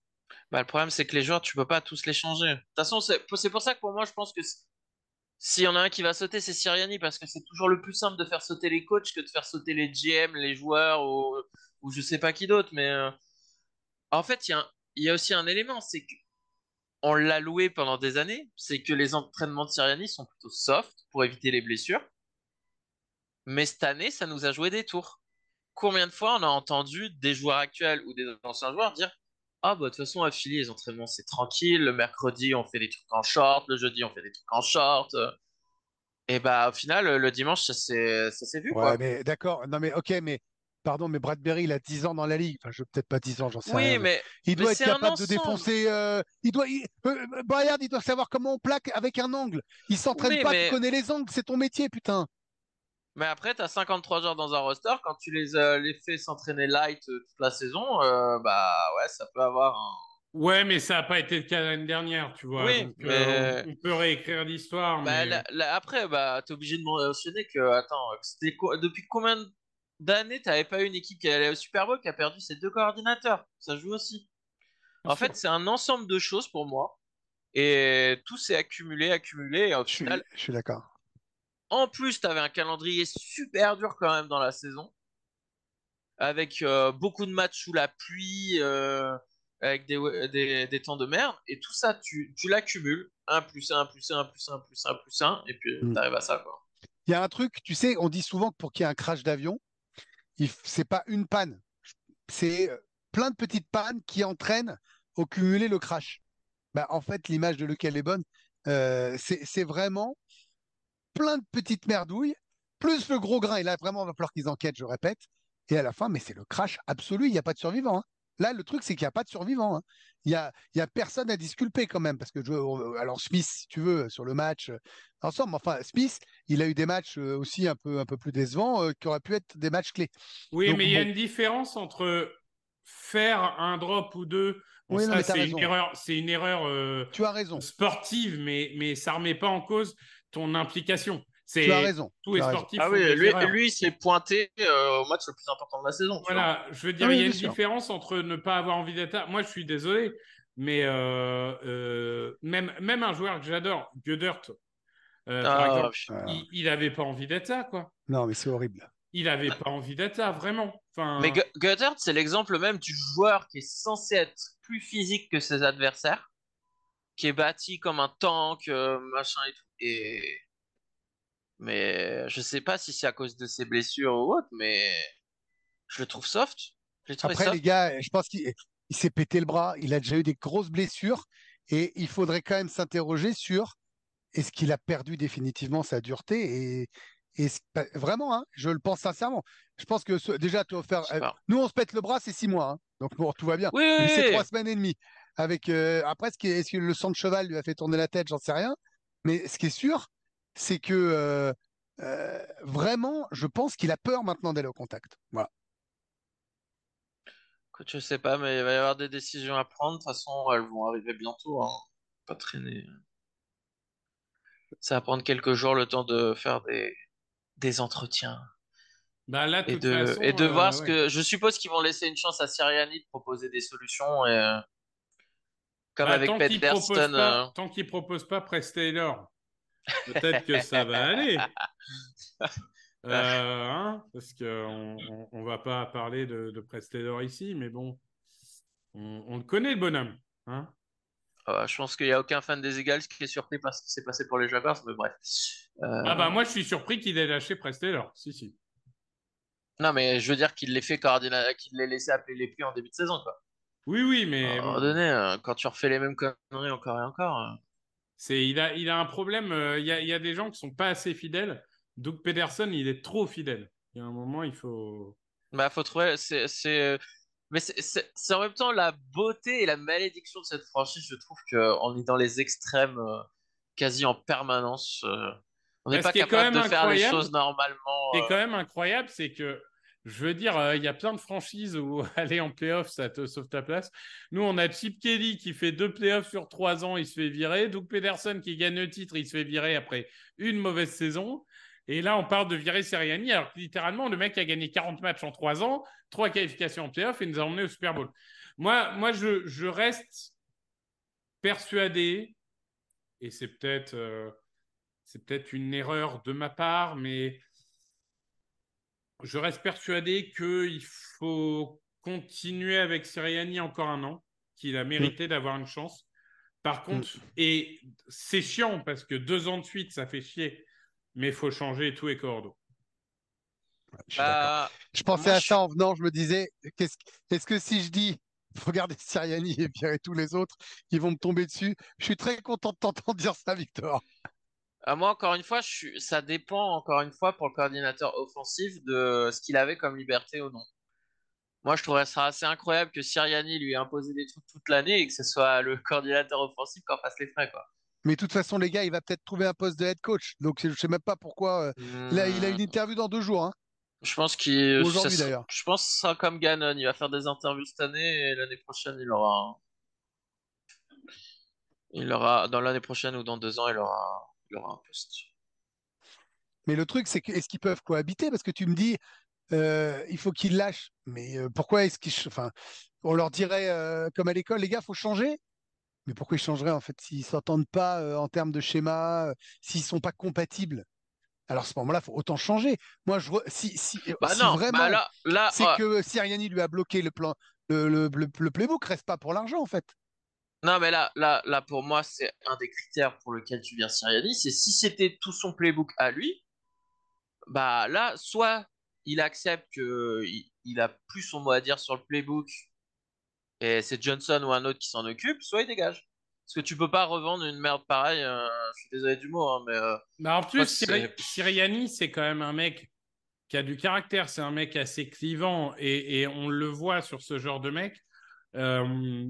Speaker 5: Bah, Le problème, c'est que les joueurs, tu peux pas tous les changer. De toute façon, c'est pour ça que pour moi, je pense que s'il y en a un qui va sauter, c'est Siriani, parce que c'est toujours le plus simple de faire sauter les coachs que de faire sauter les GM, les joueurs ou, ou je sais pas qui d'autre. Mais euh, en fait, il y, y, a aussi un élément, c'est que on l'a loué pendant des années, c'est que les entraînements de Siriani sont plutôt soft pour éviter les blessures. Mais cette année, ça nous a joué des tours. Combien de fois on a entendu des joueurs actuels ou des anciens joueurs dire Ah, bah, de toute façon, à Philly, les entraînements, c'est tranquille. Le mercredi, on fait des trucs en short. Le jeudi, on fait des trucs en short. Et bah, au final, le dimanche, ça s'est vu,
Speaker 2: Ouais,
Speaker 5: quoi.
Speaker 2: mais d'accord. Non, mais ok, mais pardon, mais Bradbury, il a 10 ans dans la ligue. Enfin, je peut-être pas 10 ans, j'en sais
Speaker 5: Oui,
Speaker 2: rien. mais
Speaker 5: mais,
Speaker 2: il
Speaker 5: mais
Speaker 2: doit être capable de défoncer. euh, il doit. il- euh, euh, Bayard, il doit savoir comment on plaque avec un angle. Il s'entraîne
Speaker 5: Oui,
Speaker 2: pas,
Speaker 5: mais-
Speaker 2: tu connais les angles, c'est ton métier, putain.
Speaker 5: Mais après, t'as 53 joueurs dans un roster. Quand tu les, euh, les fais s'entraîner light euh, toute la saison, euh, bah ouais, ça peut avoir un.
Speaker 4: Ouais, mais ça n'a pas été le cas l'année dernière, tu vois.
Speaker 5: Oui,
Speaker 4: Donc,
Speaker 5: mais-
Speaker 4: euh, on, peut réécrire l'histoire,
Speaker 5: Bah,
Speaker 4: mais...
Speaker 5: après, bah, t'es obligé de mentionner que, attends, c'était depuis combien d'années t'avais pas eu une équipe qui allait au Super Bowl qui a perdu ses deux coordinateurs? Ça joue aussi. En fait, c'est un ensemble de choses pour moi. Et tout s'est accumulé, accumulé. Et au
Speaker 2: Je suis,
Speaker 5: final,
Speaker 2: je suis d'accord.
Speaker 5: en plus, t'avais un calendrier super dur quand même dans la saison. Avec euh, beaucoup de matchs sous la pluie, euh, avec des, des, des temps de merde. Et tout ça, tu, tu l'accumules. 1 plus 1 plus 1 plus 1 plus 1 plus 1. Et puis,
Speaker 2: Mm.
Speaker 5: t'arrives à ça, quoi.
Speaker 2: Il y a un truc, tu sais, on dit souvent que pour qu'il y ait un crash d'avion, c'est pas une panne, c'est euh, plein de petites pannes qui entraînent au cumulé le crash. Bah, en fait, l'image de lequel est bonne, euh, c'est vraiment plein de petites merdouilles, plus le gros grain. Et là, vraiment, il va falloir qu'ils enquêtent, je répète. Et à la fin, mais c'est le crash absolu, il n'y a pas de survivant. hein. Là, le truc, c'est qu'il n'y a pas de survivant. hein. Il y a, personne à disculper quand même, parce que je, euh, alors Smith, si tu veux, sur le match euh, ensemble, enfin Smith, il a eu des matchs euh, aussi un peu, un peu plus décevants, euh, qui auraient pu être des matchs clés.
Speaker 4: Oui,
Speaker 2: Donc,
Speaker 4: mais il y a une différence entre faire un drop ou deux. Bon,
Speaker 2: Oui,
Speaker 4: ça, c'est une erreur, c'est une erreur euh,
Speaker 2: Tu as raison.
Speaker 4: sportive, mais, mais ça remet pas en cause ton implication. C'est
Speaker 2: Tu as raison. raison.
Speaker 4: sportifs
Speaker 5: Ah oui, lui, lui il s'est pointé euh, au match le plus important de la saison.
Speaker 4: Voilà, je veux dire,
Speaker 2: Ah
Speaker 4: il y a une
Speaker 2: sûr.
Speaker 4: différence entre ne pas avoir envie d'être là. Moi, je suis désolé, mais euh, euh, même, même un joueur que j'adore, Gödert, euh, par
Speaker 5: Ah,
Speaker 4: exemple, il, il avait pas envie d'être là, quoi.
Speaker 2: Non, mais c'est horrible.
Speaker 4: Il avait pas envie d'être là, vraiment. Enfin,
Speaker 5: Mais Goddard, c'est l'exemple même du joueur qui est censé être plus physique que ses adversaires, qui est bâti comme un tank, machin et tout. Et... Mais je sais pas si c'est à cause de ses blessures ou autre, mais je le trouve soft.
Speaker 2: Après,
Speaker 5: soft.
Speaker 2: les gars, je pense qu'il il s'est pété le bras. Il a déjà eu des grosses blessures. Et il faudrait quand même s'interroger sur est-ce qu'il a perdu définitivement sa dureté et, et vraiment, hein, je le pense sincèrement. Je pense que ce- déjà, tu faire. Nous, on se pète le bras, c'est six mois. hein. donc, bon, tout va bien.
Speaker 5: Oui, oui,
Speaker 2: c'est
Speaker 5: oui.
Speaker 2: trois semaines et demie. Avec, euh, après, est- est-ce que le sang de cheval lui a fait tourner la tête J'en sais rien. Mais ce qui est sûr, c'est que euh, euh, vraiment, je pense qu'il a peur maintenant d'aller au contact. Voilà.
Speaker 5: Écoute, je sais pas, mais il va y avoir des décisions à prendre. De toute façon, elles vont arriver bientôt. Hein. Pas traîner. Ça va prendre quelques jours le temps de faire des, des entretiens.
Speaker 4: bah là, de
Speaker 5: Et de,
Speaker 4: façon,
Speaker 5: et de
Speaker 4: euh,
Speaker 5: voir ce
Speaker 4: ouais.
Speaker 5: que. Je suppose qu'ils vont laisser une chance à Sirianni de proposer des solutions. Et, comme
Speaker 4: Bah,
Speaker 5: avec
Speaker 4: tant qu'il propose
Speaker 5: Pedersen.
Speaker 4: pas,
Speaker 5: euh,
Speaker 4: tant qu'il propose pas Press Taylor, peut-être que ça va aller. Euh, hein, parce que on, va pas parler de, de Press Taylor ici, mais bon, on, on le connaît le bonhomme. Hein
Speaker 5: euh, je pense qu'il n'y a aucun fan des Eagles qui est surpris par ce qui s'est passé pour les Jaguars, mais bref. Euh,
Speaker 4: Ah bah moi je suis surpris qu'il ait lâché Press Taylor. Si si.
Speaker 5: Non, mais je veux dire qu'il l'ait fait coordina... qu'il l'ait laissé appeler les pluies en début de saison, quoi.
Speaker 4: Oui oui,
Speaker 5: À
Speaker 4: mais
Speaker 5: un moment donné, euh, quand tu refais les mêmes conneries encore et encore. Euh,
Speaker 4: c'est il a il a un problème. euh, Il y a il y a des gens qui sont pas assez fidèles. Doug Pederson il est trop fidèle. Il y a un moment il faut.
Speaker 5: Bah, faut trouver. C'est, c'est... Mais c'est, c'est, c'est en même temps la beauté et la malédiction de cette franchise. Je trouve qu'on est dans les extrêmes euh, quasi en permanence. euh. On n'est
Speaker 4: Bah,
Speaker 5: pas capable de faire les choses normalement.
Speaker 4: Ce qui est
Speaker 5: euh.
Speaker 4: quand même incroyable, c'est que je veux dire, euh, il y a plein de franchises où aller en playoff, ça te sauve ta place. Nous, on a Chip Kelly qui fait deux playoffs sur trois ans, il se fait virer. Doug Pederson qui gagne le titre, il se fait virer après une mauvaise saison. Et là, on parle de virer Seriani, alors que littéralement, le mec a gagné 40 matchs en trois ans, trois qualifications en playoff et nous a emmenés au Super Bowl. Moi, moi je, reste persuadé, et c'est peut-être euh, peut-être une erreur de ma part, mais je reste persuadé qu'il faut continuer avec Sirianni encore un an, qu'il a mérité d'avoir une chance. Par contre, et c'est chiant parce que deux ans de suite, ça fait chier, mais il faut changer tout et cordeau.
Speaker 2: Je suis d'accord.
Speaker 5: Bah,
Speaker 2: Je pensais à
Speaker 5: je
Speaker 2: ça en venant, je me disais, est-ce que si je dis faut garder Siriani et virer tous les autres qui vont me tomber dessus. Je suis très content de t'entendre dire ça, Victor.
Speaker 5: À moi, encore une fois, je suis... ça dépend, encore une fois, pour le coordinateur offensif de ce qu'il avait comme liberté ou non. Moi, je trouverais ça assez incroyable que Siriani lui ait imposé des trucs toute l'année et que ce soit le coordinateur offensif qui en fasse les frais, quoi.
Speaker 2: Mais de toute façon, les gars, il va peut-être trouver un poste de head coach. Donc, je sais même pas pourquoi. euh, Il, a, il a une
Speaker 5: Hmm,
Speaker 2: interview dans deux jours. hein.
Speaker 5: Je pense qu'il.
Speaker 2: Aujourd'hui,
Speaker 5: ça
Speaker 2: d'ailleurs.
Speaker 5: Je pense sera comme Gannon. Il va faire des interviews cette année et l'année prochaine, il aura. Il aura. Dans l'année prochaine ou dans deux ans, il aura, il aura un poste.
Speaker 2: Mais le truc, c'est que est-ce qu'ils peuvent cohabiter? Parce que tu me dis, euh, il faut qu'ils lâchent. Mais euh, pourquoi est-ce qu'ils. Enfin, on leur dirait, euh, comme à l'école, les gars, faut changer? Mais pourquoi ils changeraient en fait s'ils s'entendent pas en termes de schéma, s'ils sont pas compatibles? Alors à ce moment-là, faut autant changer. Moi, je re- si, si,
Speaker 5: Bah
Speaker 2: si
Speaker 5: non,
Speaker 2: vraiment
Speaker 5: bah là, là,
Speaker 2: c'est que Siriani lui a bloqué le plan, le, le, le, le playbook reste pas pour l'argent en fait.
Speaker 5: Non, mais là, là, là, pour moi, c'est un des critères pour lequel tu viens Siriani. C'est si c'était tout son playbook à lui, bah là, soit il accepte que il, a plus son mot à dire sur le playbook et c'est Johnson ou un autre qui s'en occupe, soit il dégage. Parce que tu peux pas revendre une merde pareille. euh, je suis désolé du mot, hein, mais euh,
Speaker 4: Bah, en plus, Siri- Siriani, c'est quand même un mec qui a du caractère. C'est un mec assez clivant et, et on le voit sur ce genre de mec. Euh,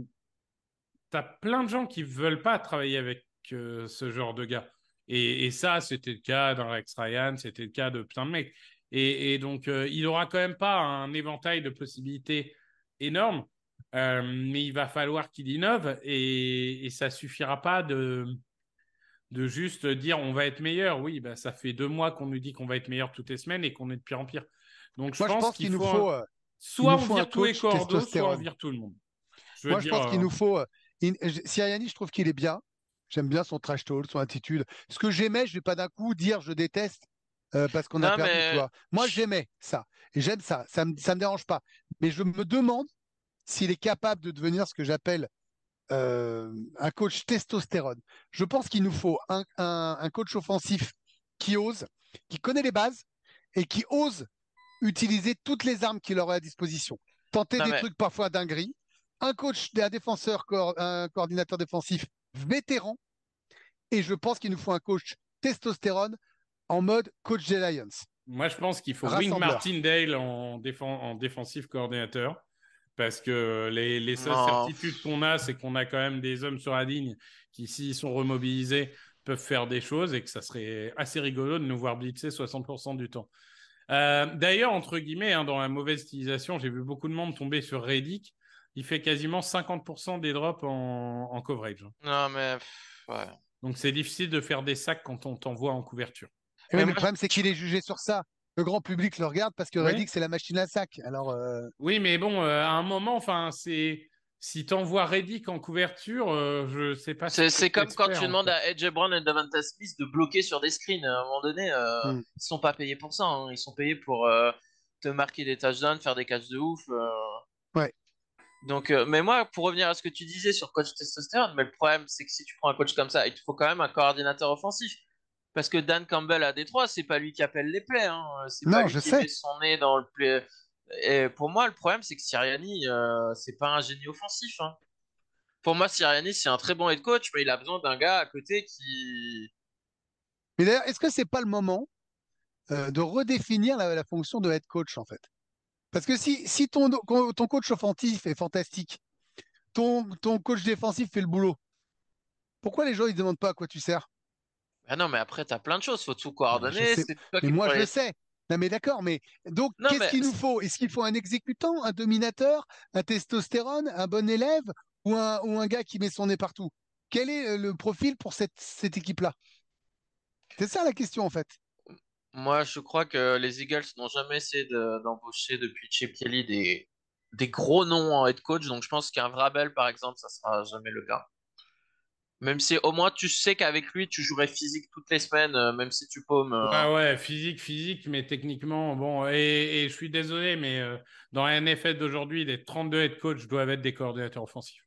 Speaker 4: T'as plein de gens qui veulent pas travailler avec euh, ce genre de gars. Et, et ça, c'était le cas d'un Rex Ryan, c'était le cas de plein de mecs. Et, et donc, euh, il aura quand même pas un éventail de possibilités énorme, euh, mais il va falloir qu'il innove et, et ça suffira pas de de juste dire on va être meilleur. Oui, bah, ça fait deux mois qu'on nous dit qu'on va être meilleur toutes les semaines et qu'on est de pire en pire. Donc je
Speaker 2: Moi, je
Speaker 4: pense,
Speaker 2: pense
Speaker 4: qu'il
Speaker 2: nous
Speaker 4: faut, un-
Speaker 2: euh,
Speaker 4: soit on vire tous les cordeaux, soit on vire tout le monde. Je
Speaker 2: Moi, je
Speaker 4: dire,
Speaker 2: pense qu'il nous faut. In- j- Siriani, je trouve qu'il est bien. J'aime bien son trash talk, son attitude. Ce que j'aimais, je vais pas d'un coup dire je déteste euh, parce qu'on a perdu.
Speaker 5: mais-
Speaker 2: tu vois. Moi,
Speaker 5: je-
Speaker 2: j'aimais ça. Et j'aime ça. Ça me, ça me dérange pas. Mais je me demande s'il est capable de devenir ce que j'appelle euh, un coach testostérone. Je pense qu'il nous faut un, un- un coach offensif qui ose, qui connaît les bases et qui ose utiliser toutes les armes qu'il aura à disposition. Tenter
Speaker 5: Non,
Speaker 2: des
Speaker 5: mais-
Speaker 2: trucs parfois dingueries. Un coach, un défenseur, un coordinateur défensif vétéran. Et je pense qu'il nous faut un coach testostérone en mode coach des Lions.
Speaker 4: Moi, je pense qu'il faut Wing
Speaker 2: Rassembleur.
Speaker 4: Martindale en, défen- en défensif coordinateur. Parce que les, les seules
Speaker 5: Non.
Speaker 4: certitudes qu'on a, c'est qu'on a quand même des hommes sur la ligne qui, s'ils sont remobilisés, peuvent faire des choses et que ça serait assez rigolo de nous voir blitzer 60% du temps. Euh, D'ailleurs, entre guillemets, hein, dans la mauvaise utilisation, j'ai vu beaucoup de monde tomber sur Reddick. Il fait quasiment 50% des drops en, en coverage. hein.
Speaker 5: non, mais pff, ouais.
Speaker 4: Donc, c'est difficile de faire des sacs quand on t'envoie en couverture.
Speaker 2: Et
Speaker 5: Mais
Speaker 2: oui, mais
Speaker 5: moi,
Speaker 2: le problème, c'est qu'il est jugé sur ça. Le grand public le regarde parce que
Speaker 4: Oui.
Speaker 2: Reddick, c'est la machine à sac. Alors, euh,
Speaker 4: Oui, mais bon, euh, à un moment, enfin, c'est si t'envoies Reddick en couverture, euh, je sais pas. si
Speaker 5: C'est
Speaker 4: t'es
Speaker 5: c'est comme quand tu demandes
Speaker 4: fait.
Speaker 5: à AJ Brown et Davante Smith de bloquer sur des screens. À un moment donné, euh,
Speaker 2: Mm.
Speaker 5: ils sont pas payés pour ça. hein. Ils sont payés pour euh, te marquer des touchdowns, faire des catchs de ouf. euh.
Speaker 2: Ouais.
Speaker 5: Donc, euh, mais moi, pour revenir à ce que tu disais sur coach testostérone, mais le problème, c'est que si tu prends un coach comme ça, il te faut quand même un coordinateur offensif. Parce que Dan Campbell à Détroit, c'est pas lui qui appelle les plays. Hein. C'est
Speaker 2: Non,
Speaker 5: pas lui
Speaker 2: je
Speaker 5: qui
Speaker 2: sais.
Speaker 5: met son nez dans le play. Et pour moi, le problème, c'est que Sirianni, euh, c'est pas un génie offensif. hein. Pour moi, Sirianni, c'est un très bon head coach, mais il a besoin d'un gars à côté qui.
Speaker 2: Mais d'ailleurs, est-ce que c'est pas le moment euh, de redéfinir la, la fonction de head coach en fait? Parce que si, si ton, ton coach offensif est fantastique, ton, ton coach défensif fait le boulot, pourquoi les gens ils demandent pas à quoi tu sers?
Speaker 5: Ah non, mais après, t'as plein de choses. Faut tout coordonner. toi
Speaker 2: Mais
Speaker 5: qui
Speaker 2: moi je le sais. Non mais d'accord, mais donc qu'est-ce qu'il nous faut? Est-ce qu'il faut un exécutant, un dominateur, un testostérone, un bon élève ou un, ou un gars qui met son nez partout? Quel est euh, le profil pour cette, cette équipe-là? C'est ça la question en fait.
Speaker 5: Moi, je crois que les Eagles n'ont jamais essayé de- d'embaucher depuis Chip Kelly des, gros noms en head coach. Donc, je pense qu'un Vrabel, par exemple, ça sera jamais le cas. Même si au moins tu sais qu'avec lui, tu jouerais physique toutes les semaines, euh, même si tu paumes. euh,
Speaker 4: Ouais, ouais, physique, physique, mais techniquement, bon, et, et je suis désolé, mais euh, dans la NFL d'aujourd'hui, les 32 head coachs doivent être des coordinateurs offensifs.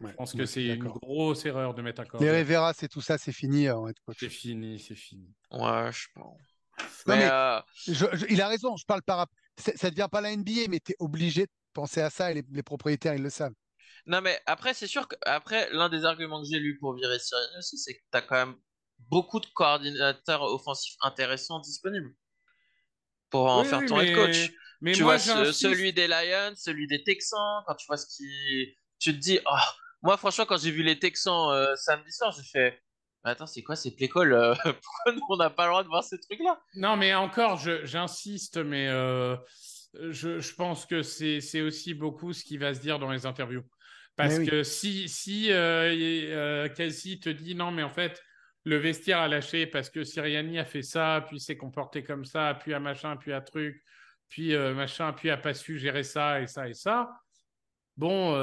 Speaker 4: Je pense que c'est une grosse erreur de mettre un
Speaker 2: Les
Speaker 4: coordinateur.
Speaker 2: Rivera, c'est tout ça, c'est fini euh, en head coach.
Speaker 4: C'est fini, c'est fini.
Speaker 5: Ouais, je pense.
Speaker 2: Non,
Speaker 5: Mais,
Speaker 2: mais-
Speaker 5: euh,
Speaker 2: Je- je- il a raison, je parle par ça, ça devient pas la NBA, mais tu es obligé penser à ça et les, propriétaires, ils le savent.
Speaker 5: Non, mais après, c'est sûr que après, l'un des arguments que j'ai lu pour virer Sirianni aussi, c'est que tu as quand même beaucoup de coordinateurs offensifs intéressants disponibles pour en faire ton head coach. Mais tu vois, celui des Lions, celui des Texans, quand tu vois ce qui. Tu te dis, oh, moi, franchement, quand j'ai vu les Texans euh, samedi soir, j'ai fait. Attends, c'est quoi ces play euh, Pourquoi nous, on n'a pas le droit de voir ces trucs-là?
Speaker 4: Non, mais encore, j'insiste, mais euh, je, je, pense que c'est aussi beaucoup ce qui va se dire dans les interviews. Parce que si, si Casey te dit non, mais en fait, le vestiaire a lâché parce que Siriani a fait ça, puis s'est comporté comme ça, puis à machin, puis à truc, puis machin, puis a pas su gérer ça et ça et ça. Bon,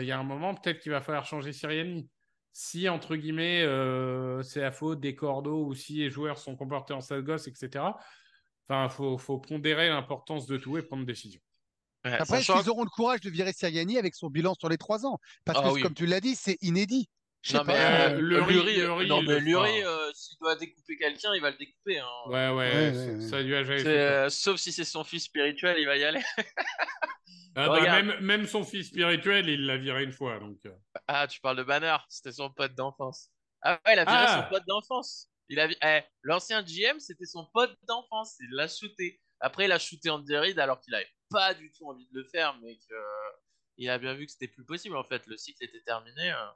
Speaker 4: il y a un moment, peut-être qu'il va falloir changer Siriani si, entre guillemets, euh, c'est la faute des cordeaux ou si les joueurs sont comportés en sale gosse, etc. Enfin, il faut, pondérer l'importance de tout et prendre une décision.
Speaker 2: Après, est-ce qu'ils auront le courage de virer Siriani avec son bilan sur les trois ans? Parce que, ah comme tu l'as dit, c'est inédit.
Speaker 5: Non, mais euh, le Luri, non, mais Luri euh, s'il doit découper quelqu'un, il va le découper. Hein.
Speaker 4: Ouais, ouais, ça lui a jamais
Speaker 5: Sauf si c'est son fils spirituel, il va y aller.
Speaker 4: Ah bah, même, même, son fils spirituel, il l'a viré une fois. Donc... Euh.
Speaker 5: Ah, tu parles de Banner, c'était son pote d'enfance. Ah ouais, il a viré son ah. pote d'enfance. Il a... Eh, L'ancien GM, c'était son pote d'enfance. Il l'a shooté. Après, il a shooté en Derride alors qu'il avait pas du tout envie de le faire, mais qu'il a bien vu que c'était plus possible en fait. Le cycle était terminé. Hein.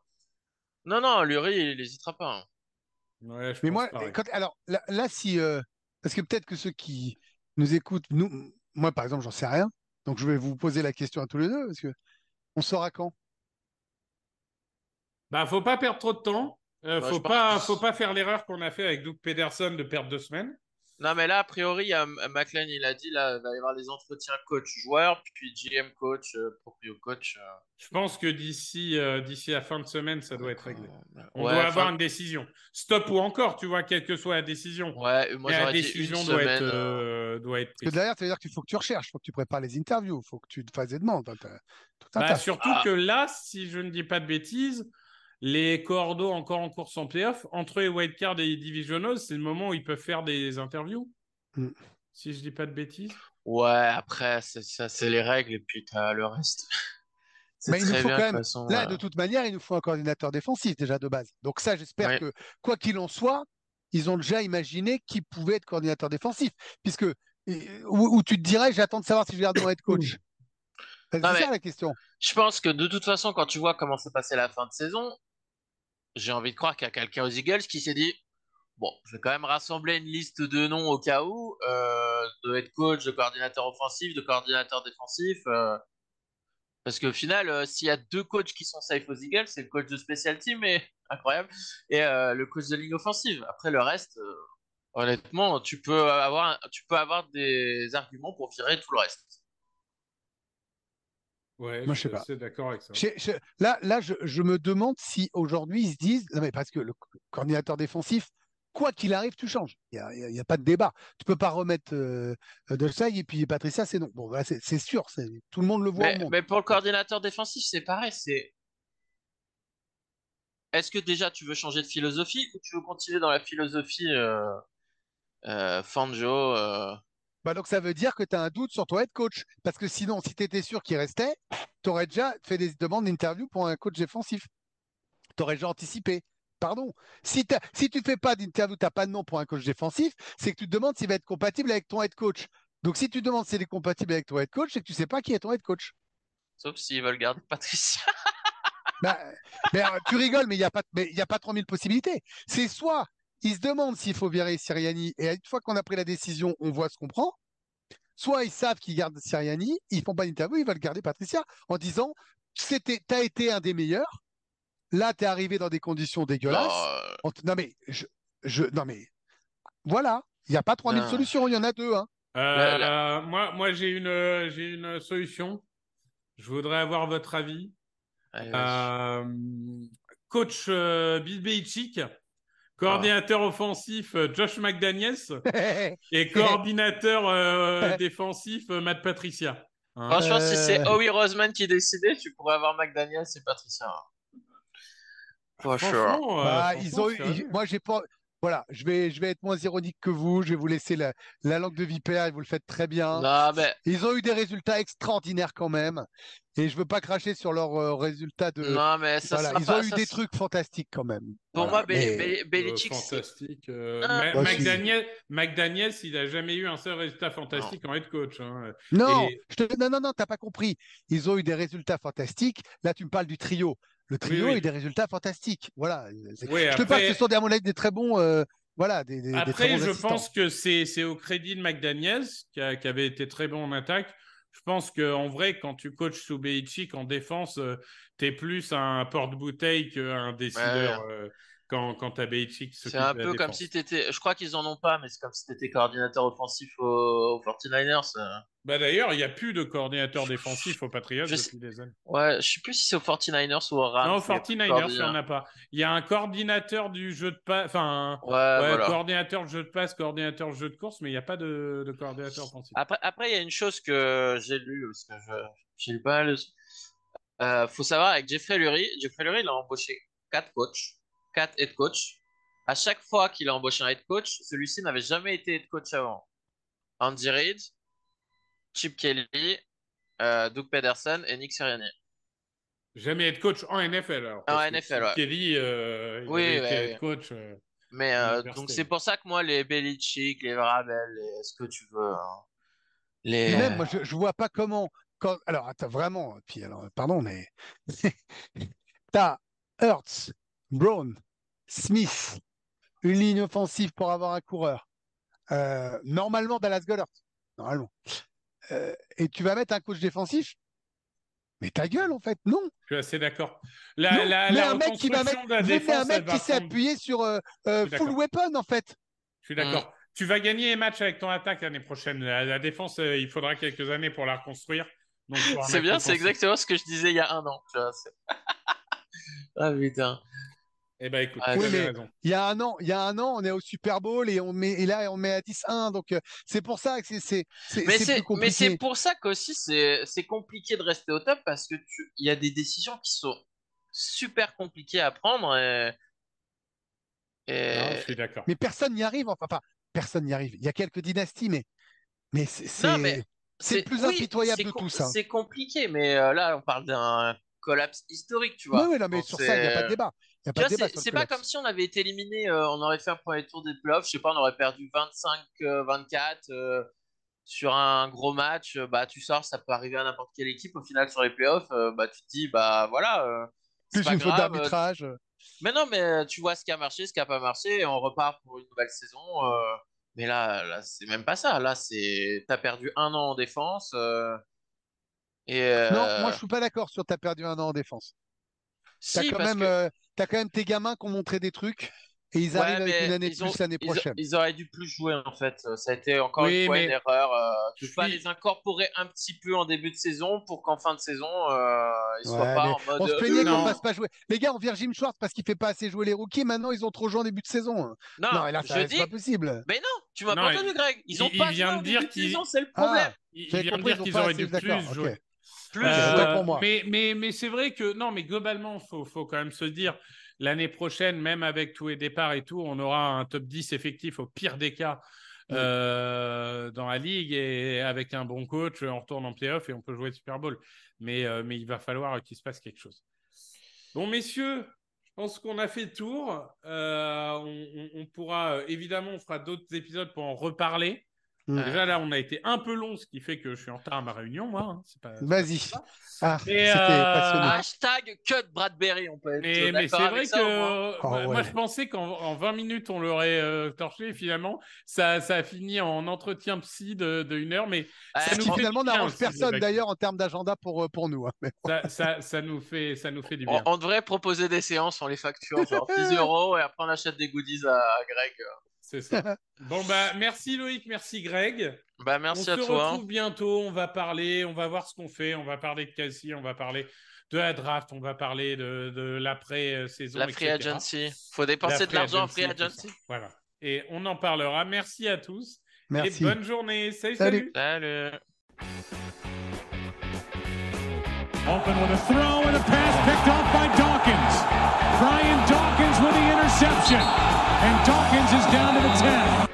Speaker 5: Non, non, Lurie, il n'hésitera pas. Hein.
Speaker 2: Ouais, je mais moi, alors là, si. Euh, parce que peut-être que ceux qui nous écoutent, nous, moi par exemple, j'en sais rien. Donc je vais vous poser la question à tous les deux, parce que on saura quand
Speaker 4: Bah, faut pas perdre trop de temps. Euh, bah, faut pas, faut pas faire l'erreur qu'on a fait avec Doug Pederson de perdre deux semaines.
Speaker 5: Non, mais là, a priori, McLean, il a dit, là, il va y avoir les entretiens coach-joueur, puis GM coach, euh, proprio coach. Euh.
Speaker 4: Je pense que d'ici euh, d'ici la fin de semaine, ça doit être réglé. On doit avoir une décision. Stop ou encore, tu vois, quelle que soit la décision.
Speaker 5: Ouais, moi, la décision doit, être,
Speaker 4: doit être
Speaker 2: prise. derrière, ça veut dire qu'il faut que tu recherches, il faut que tu prépares les interviews, il faut que tu te fasses des demandes.
Speaker 4: Bah, surtout ah. que là, si je ne dis pas de bêtises, les cordeaux encore en course en playoff, entre les wildcards et les divisionals, c'est le moment où ils peuvent faire des interviews. Mm. Si je dis pas de bêtises.
Speaker 5: Ouais, après, ça, c'est les règles et puis tu as le reste.
Speaker 2: Mais il nous faut quand même, là, de toute manière, il nous faut un coordinateur défensif déjà de base. Donc ça, j'espère que, quoi qu'il en soit, ils ont déjà imaginé qui pouvait être coordinateur défensif. Puisque, où, tu te dirais, j'attends de savoir si je vais mon head coach. C'est ça la question.
Speaker 5: Je pense que de toute façon, quand tu vois comment s'est passé la fin de saison, j'ai envie de croire qu'il y a quelqu'un aux Eagles qui s'est dit bon, je vais quand même rassembler une liste de noms au cas où, euh, de head coach, de coordinateur offensif, de coordinateur défensif. Euh, parce qu'au final, euh, s'il y a deux coachs qui sont safe aux Eagles, c'est le coach de special team, et, incroyable, et le coach de ligne offensive. Après, le reste, honnêtement, tu peux, avoir, tu peux avoir des arguments pour virer tout le reste.
Speaker 4: Ouais, Moi, je sais pas. d'accord avec ça.
Speaker 2: là, là je, me demande si aujourd'hui ils se disent, non mais parce que le coordinateur défensif, quoi qu'il arrive, tu changes. Il n'y a, pas de débat. Tu peux pas remettre euh, et puis Patricia, c'est non. Bon, c'est sûr, tout le monde le voit.
Speaker 5: Mais, pour le coordinateur défensif, c'est pareil. C'est est-ce que déjà tu veux changer de philosophie ou tu veux continuer dans la philosophie euh, euh, Fanjo euh,
Speaker 2: bah, donc ça veut dire que tu as un doute sur ton head coach. Parce que sinon, si tu étais sûr qu'il restait, tu aurais déjà fait des demandes d'interview pour un coach défensif. Tu aurais déjà anticipé. Pardon. Si, si tu ne fais pas d'interview, tu n'as pas de nom pour un coach défensif, c'est que tu te demandes s'il va être compatible avec ton head coach. Donc si tu demandes s'il est compatible avec ton head coach, c'est que tu ne sais pas qui est ton head coach.
Speaker 5: Sauf s'ils veulent garder Patricia.
Speaker 2: Bah, mais, euh, tu rigoles, mais il n'y a, pas, a pas 3000 possibilités. C'est soit ils se demandent s'il faut virer Siriani, et une fois qu'on a pris la décision, on voit ce qu'on prend. Soit ils savent qu'ils gardent Siriani, ils font pas d'interview, ils veulent garder Patricia en disant c'était, t'as été un des meilleurs. Là, tu es arrivé dans des conditions dégueulasses. Non, mais je, non mais voilà, il n'y a pas 3000 solutions, il y en a deux. Hein.
Speaker 4: Euh, moi, moi j'ai une, j'ai une solution. Je voudrais avoir votre avis. Euh, coach euh, Bill Belichick Coordinateur offensif, euh, Josh McDaniels. et coordinateur euh, défensif, euh, Matt Patricia.
Speaker 5: Hein. Franchement, si c'est Howie Roseman qui décidait, tu pourrais avoir McDaniels et Patricia.
Speaker 2: Franchement, bah, ils ont moi, j'ai pas. Voilà, je vais, je vais être moins ironique que vous. Je vais vous laisser la, la langue de vipère et vous le faites très bien.
Speaker 5: Non, mais
Speaker 2: Ils ont eu des résultats extraordinaires quand même. Et je veux pas cracher sur leurs euh, résultats de.
Speaker 5: non, mais ça
Speaker 2: Voilà,
Speaker 5: sera
Speaker 2: ils
Speaker 5: pas-
Speaker 2: ont eu
Speaker 5: ça
Speaker 2: des trucs fantastiques quand même.
Speaker 5: Pour
Speaker 2: Voilà,
Speaker 5: moi,
Speaker 2: mais-
Speaker 4: Euh,
Speaker 5: Belichick, c'est-
Speaker 4: fantastique. euh,
Speaker 5: Ah,
Speaker 2: bah.
Speaker 4: McDaniel, il a jamais eu un seul résultat fantastique en head coach. hein.
Speaker 2: Non,
Speaker 4: Et-
Speaker 2: je te- non, non, non, t'as pas compris. Ils ont eu des résultats fantastiques. Là, tu me parles du trio. Le trio
Speaker 4: oui.
Speaker 2: a eu des résultats fantastiques. Voilà. Je te parle,
Speaker 4: après-
Speaker 2: ce sont des, à mon avis, des très bons. euh, voilà, des, des- des très
Speaker 4: Après,
Speaker 2: bons
Speaker 4: je
Speaker 2: assistants.
Speaker 4: pense que c'est c'est au crédit de McDaniels, qui, a- qui avait été très bon en attaque. Je pense qu'en vrai, quand tu coaches sous Belichick en défense, tu es plus un porte-bouteille qu'un décideur euh, quand, quand tu as Belichick qui
Speaker 5: C'est un peu comme si t'étais. Je crois qu'ils en ont pas, mais c'est comme si t'étais coordinateur offensif aux, aux 49ers. euh.
Speaker 4: Bah, D'ailleurs, il n'y a plus de coordinateur défensif aux Patriots
Speaker 5: Je
Speaker 4: depuis des années.
Speaker 5: Ouais, je sais plus si c'est aux 49ers ou aux Rams.
Speaker 4: non, aux
Speaker 5: qu'il y a plus de
Speaker 4: 49ers, il n'y en a pas. Il y a un coordinateur du jeu de passe, enfin,
Speaker 5: Ouais,
Speaker 4: ouais,
Speaker 5: voilà.
Speaker 4: coordinateur de jeu de passe, coordinateur de jeu de course, mais il n'y a pas de, de coordinateur offensif.
Speaker 5: Après, après, il y a une chose que j'ai lu, parce que je, j'ai lu pas mal. de- Euh, faut savoir, avec Jeffrey Lurie, Jeffrey Lurie, il a embauché quatre coachs, quatre head coach. À chaque fois qu'il a embauché un head coach, celui-ci n'avait jamais été head coach avant. Andy Reid, Chip Kelly, euh, Doug Pederson et Nick Sirianni.
Speaker 4: Jamais être coach en NFL alors.
Speaker 5: En NFL, ouais.
Speaker 4: Kelly, euh, il
Speaker 5: Oui,
Speaker 4: avait
Speaker 5: ouais,
Speaker 4: été
Speaker 5: ouais.
Speaker 4: head coach. euh,
Speaker 5: Mais euh, donc c'est pour ça que moi, les Belichick, les Vrabel, les ce que tu veux, hein. les.
Speaker 2: Et même, moi, je, je vois pas comment. Quand... Alors, attends, vraiment. Puis, alors, pardon, mais. T'as Hurts, Brown, Smith, une ligne offensive pour avoir un coureur. Euh, normalement, Dallas Goddard. Normalement. Euh, et tu vas mettre un coach défensif? Mais ta gueule, en fait, non.
Speaker 4: Je suis assez d'accord. La, la,
Speaker 2: mais
Speaker 4: la
Speaker 2: un mec qui va mettre,
Speaker 4: la défense,
Speaker 2: un mec qui s'est appuyé sur euh, euh, full weapon, en fait.
Speaker 4: Je suis d'accord. Tu vas gagner les matchs avec ton attaque l'année prochaine. La, la défense, euh, il faudra quelques années pour la reconstruire.
Speaker 5: C'est bien, c'est exactement ce que je disais il y a un an. Tu vois, c'est- ah putain.
Speaker 4: Eh ben écoute,
Speaker 5: Ah,
Speaker 2: Oui. Il y a un an, il y a un an, on est au Super Bowl et on met et là on met à 10-1. Donc euh, c'est pour ça que c'est
Speaker 5: Mais
Speaker 2: c'est
Speaker 5: mais pour ça qu'aussi c'est, c'est compliqué de rester au top parce que tu, il y a des décisions qui sont super compliquées à prendre et, et-
Speaker 4: Non, je suis d'accord.
Speaker 2: Mais personne n'y arrive. Enfin, enfin, personne n'y arrive. Il y a quelques dynasties, mais mais c'est c'est- le plus
Speaker 5: oui,
Speaker 2: impitoyable de tous. hein.
Speaker 5: C'est compliqué, mais euh, là on parle d'un collapse historique, tu vois.
Speaker 2: Oui, oui, non, mais
Speaker 5: Donc
Speaker 2: sur ça, il n'y a pas de débat. Il y a
Speaker 5: Tu
Speaker 2: pas
Speaker 5: vois,
Speaker 2: de débat
Speaker 5: c'est, pas comme si on avait été éliminé, euh, on aurait fait un premier tour des playoffs, je sais pas, on aurait perdu 25-24 euh, sur un gros match, euh, bah tu sors, ça peut arriver à n'importe quelle équipe, au final sur les playoffs, euh, bah tu te dis, bah voilà, euh,
Speaker 2: Plus une faute d'arbitrage.
Speaker 5: euh, Mais non, mais euh, tu vois ce qui a marché, ce qui a pas marché, et on repart pour une nouvelle saison. euh, mais là, là c'est même pas ça. Là, c'est t'as perdu un an en défense. euh, et euh,
Speaker 2: Non, moi je suis pas d'accord sur t'as perdu un an en défense. T'as quand
Speaker 5: parce
Speaker 2: même
Speaker 5: que-
Speaker 2: euh, t'as quand même tes gamins qui ont montré des trucs et ils
Speaker 5: Ouais,
Speaker 2: arrivent avec une année de
Speaker 5: ils ont-
Speaker 2: plus l'année prochaine.
Speaker 5: ils auraient dû plus jouer en fait. Ça a été encore
Speaker 4: Oui,
Speaker 5: une fois
Speaker 4: mais
Speaker 5: une erreur. euh, tu
Speaker 4: je
Speaker 5: peux pas
Speaker 4: suis-
Speaker 5: les incorporer un petit peu en début de saison pour qu'en fin de saison euh, ils soient
Speaker 2: Ouais,
Speaker 5: pas
Speaker 2: mais
Speaker 5: en mode.
Speaker 2: On se plaignait qu'on
Speaker 4: Non.
Speaker 2: fasse pas jouer. Les gars, on vire Jim Schwartz parce qu'il fait pas assez jouer les rookies. Maintenant, ils ont trop joué en début de saison. hein.
Speaker 5: Non,
Speaker 2: Non, et là, c'est
Speaker 5: dis.
Speaker 2: pas possible.
Speaker 5: Mais non, tu m'as
Speaker 4: Non,
Speaker 5: pas entendu, Greg. Ils ont
Speaker 4: il-
Speaker 5: pas
Speaker 4: il vient
Speaker 5: joué
Speaker 4: de
Speaker 5: en
Speaker 4: dire
Speaker 5: début de
Speaker 4: qu'ils-
Speaker 5: saison, c'est le
Speaker 2: Ah,
Speaker 5: problème.
Speaker 4: Il,
Speaker 2: J'avais
Speaker 4: il vient de dire qu'ils
Speaker 2: pas
Speaker 4: auraient dû plus jouer.
Speaker 5: Plus.
Speaker 2: Euh, pour moi.
Speaker 4: mais mais, mais c'est vrai que non, mais globalement, faut, faut quand même se dire l'année prochaine, même avec tous les départs et tout, on aura un top 10 effectif au pire des cas
Speaker 2: Oui.
Speaker 4: euh, dans la ligue et avec un bon coach, on retourne en playoff et on peut jouer le Super Bowl. Mais, euh, mais il va falloir qu'il se passe quelque chose. Bon, messieurs, je pense qu'on a fait le tour. Euh, on, on- pourra évidemment, on fera d'autres épisodes pour en reparler.
Speaker 2: Mm.
Speaker 4: Déjà là, on a été un peu long, ce qui fait que je suis en retard à ma réunion, moi. hein. Pas-
Speaker 2: Vas-y. Ah, c'était
Speaker 4: euh,
Speaker 2: passionnant.
Speaker 5: Hashtag cut Bradbury, on peut être
Speaker 4: Mais, c'est vrai
Speaker 5: ça,
Speaker 4: que euh,
Speaker 2: Oh,
Speaker 4: moi, je pensais qu'en en 20 minutes on l'aurait euh, torché. Finalement, ça, ça a fini en entretien psy de, de une heure, mais
Speaker 5: Ah,
Speaker 4: ça nous
Speaker 2: Finalement, n'arrange personne d'ailleurs en termes d'agenda pour, euh, pour nous. hein.
Speaker 4: Ça, ça, ça nous fait, ça nous fait du
Speaker 5: on,
Speaker 4: bien.
Speaker 5: on devrait proposer des séances, on les facture genre 10 euros et après on achète des goodies à, à Greg.
Speaker 4: C'est ça. Bon bah merci Loïc, merci Greg.
Speaker 5: Bah merci
Speaker 4: on
Speaker 5: à
Speaker 4: se
Speaker 5: toi.
Speaker 4: retrouve bientôt. On va parler, on va voir ce qu'on fait. On va parler de Cassie, on va parler de la draft, on va parler de, de l'après-saison.
Speaker 5: La free
Speaker 4: etc.
Speaker 5: agency. Faut dépenser
Speaker 4: La
Speaker 5: de l'argent en free agency.
Speaker 4: Voilà. Et on en parlera. Merci à tous.
Speaker 2: Merci.
Speaker 4: Et bonne journée. Salut,
Speaker 2: Salut.
Speaker 4: salut.
Speaker 5: Salut.
Speaker 1: Open with a throw and a pass picked off by Dawkins. Brian Dawkins with the. Interception. And Dawkins is down to the 10.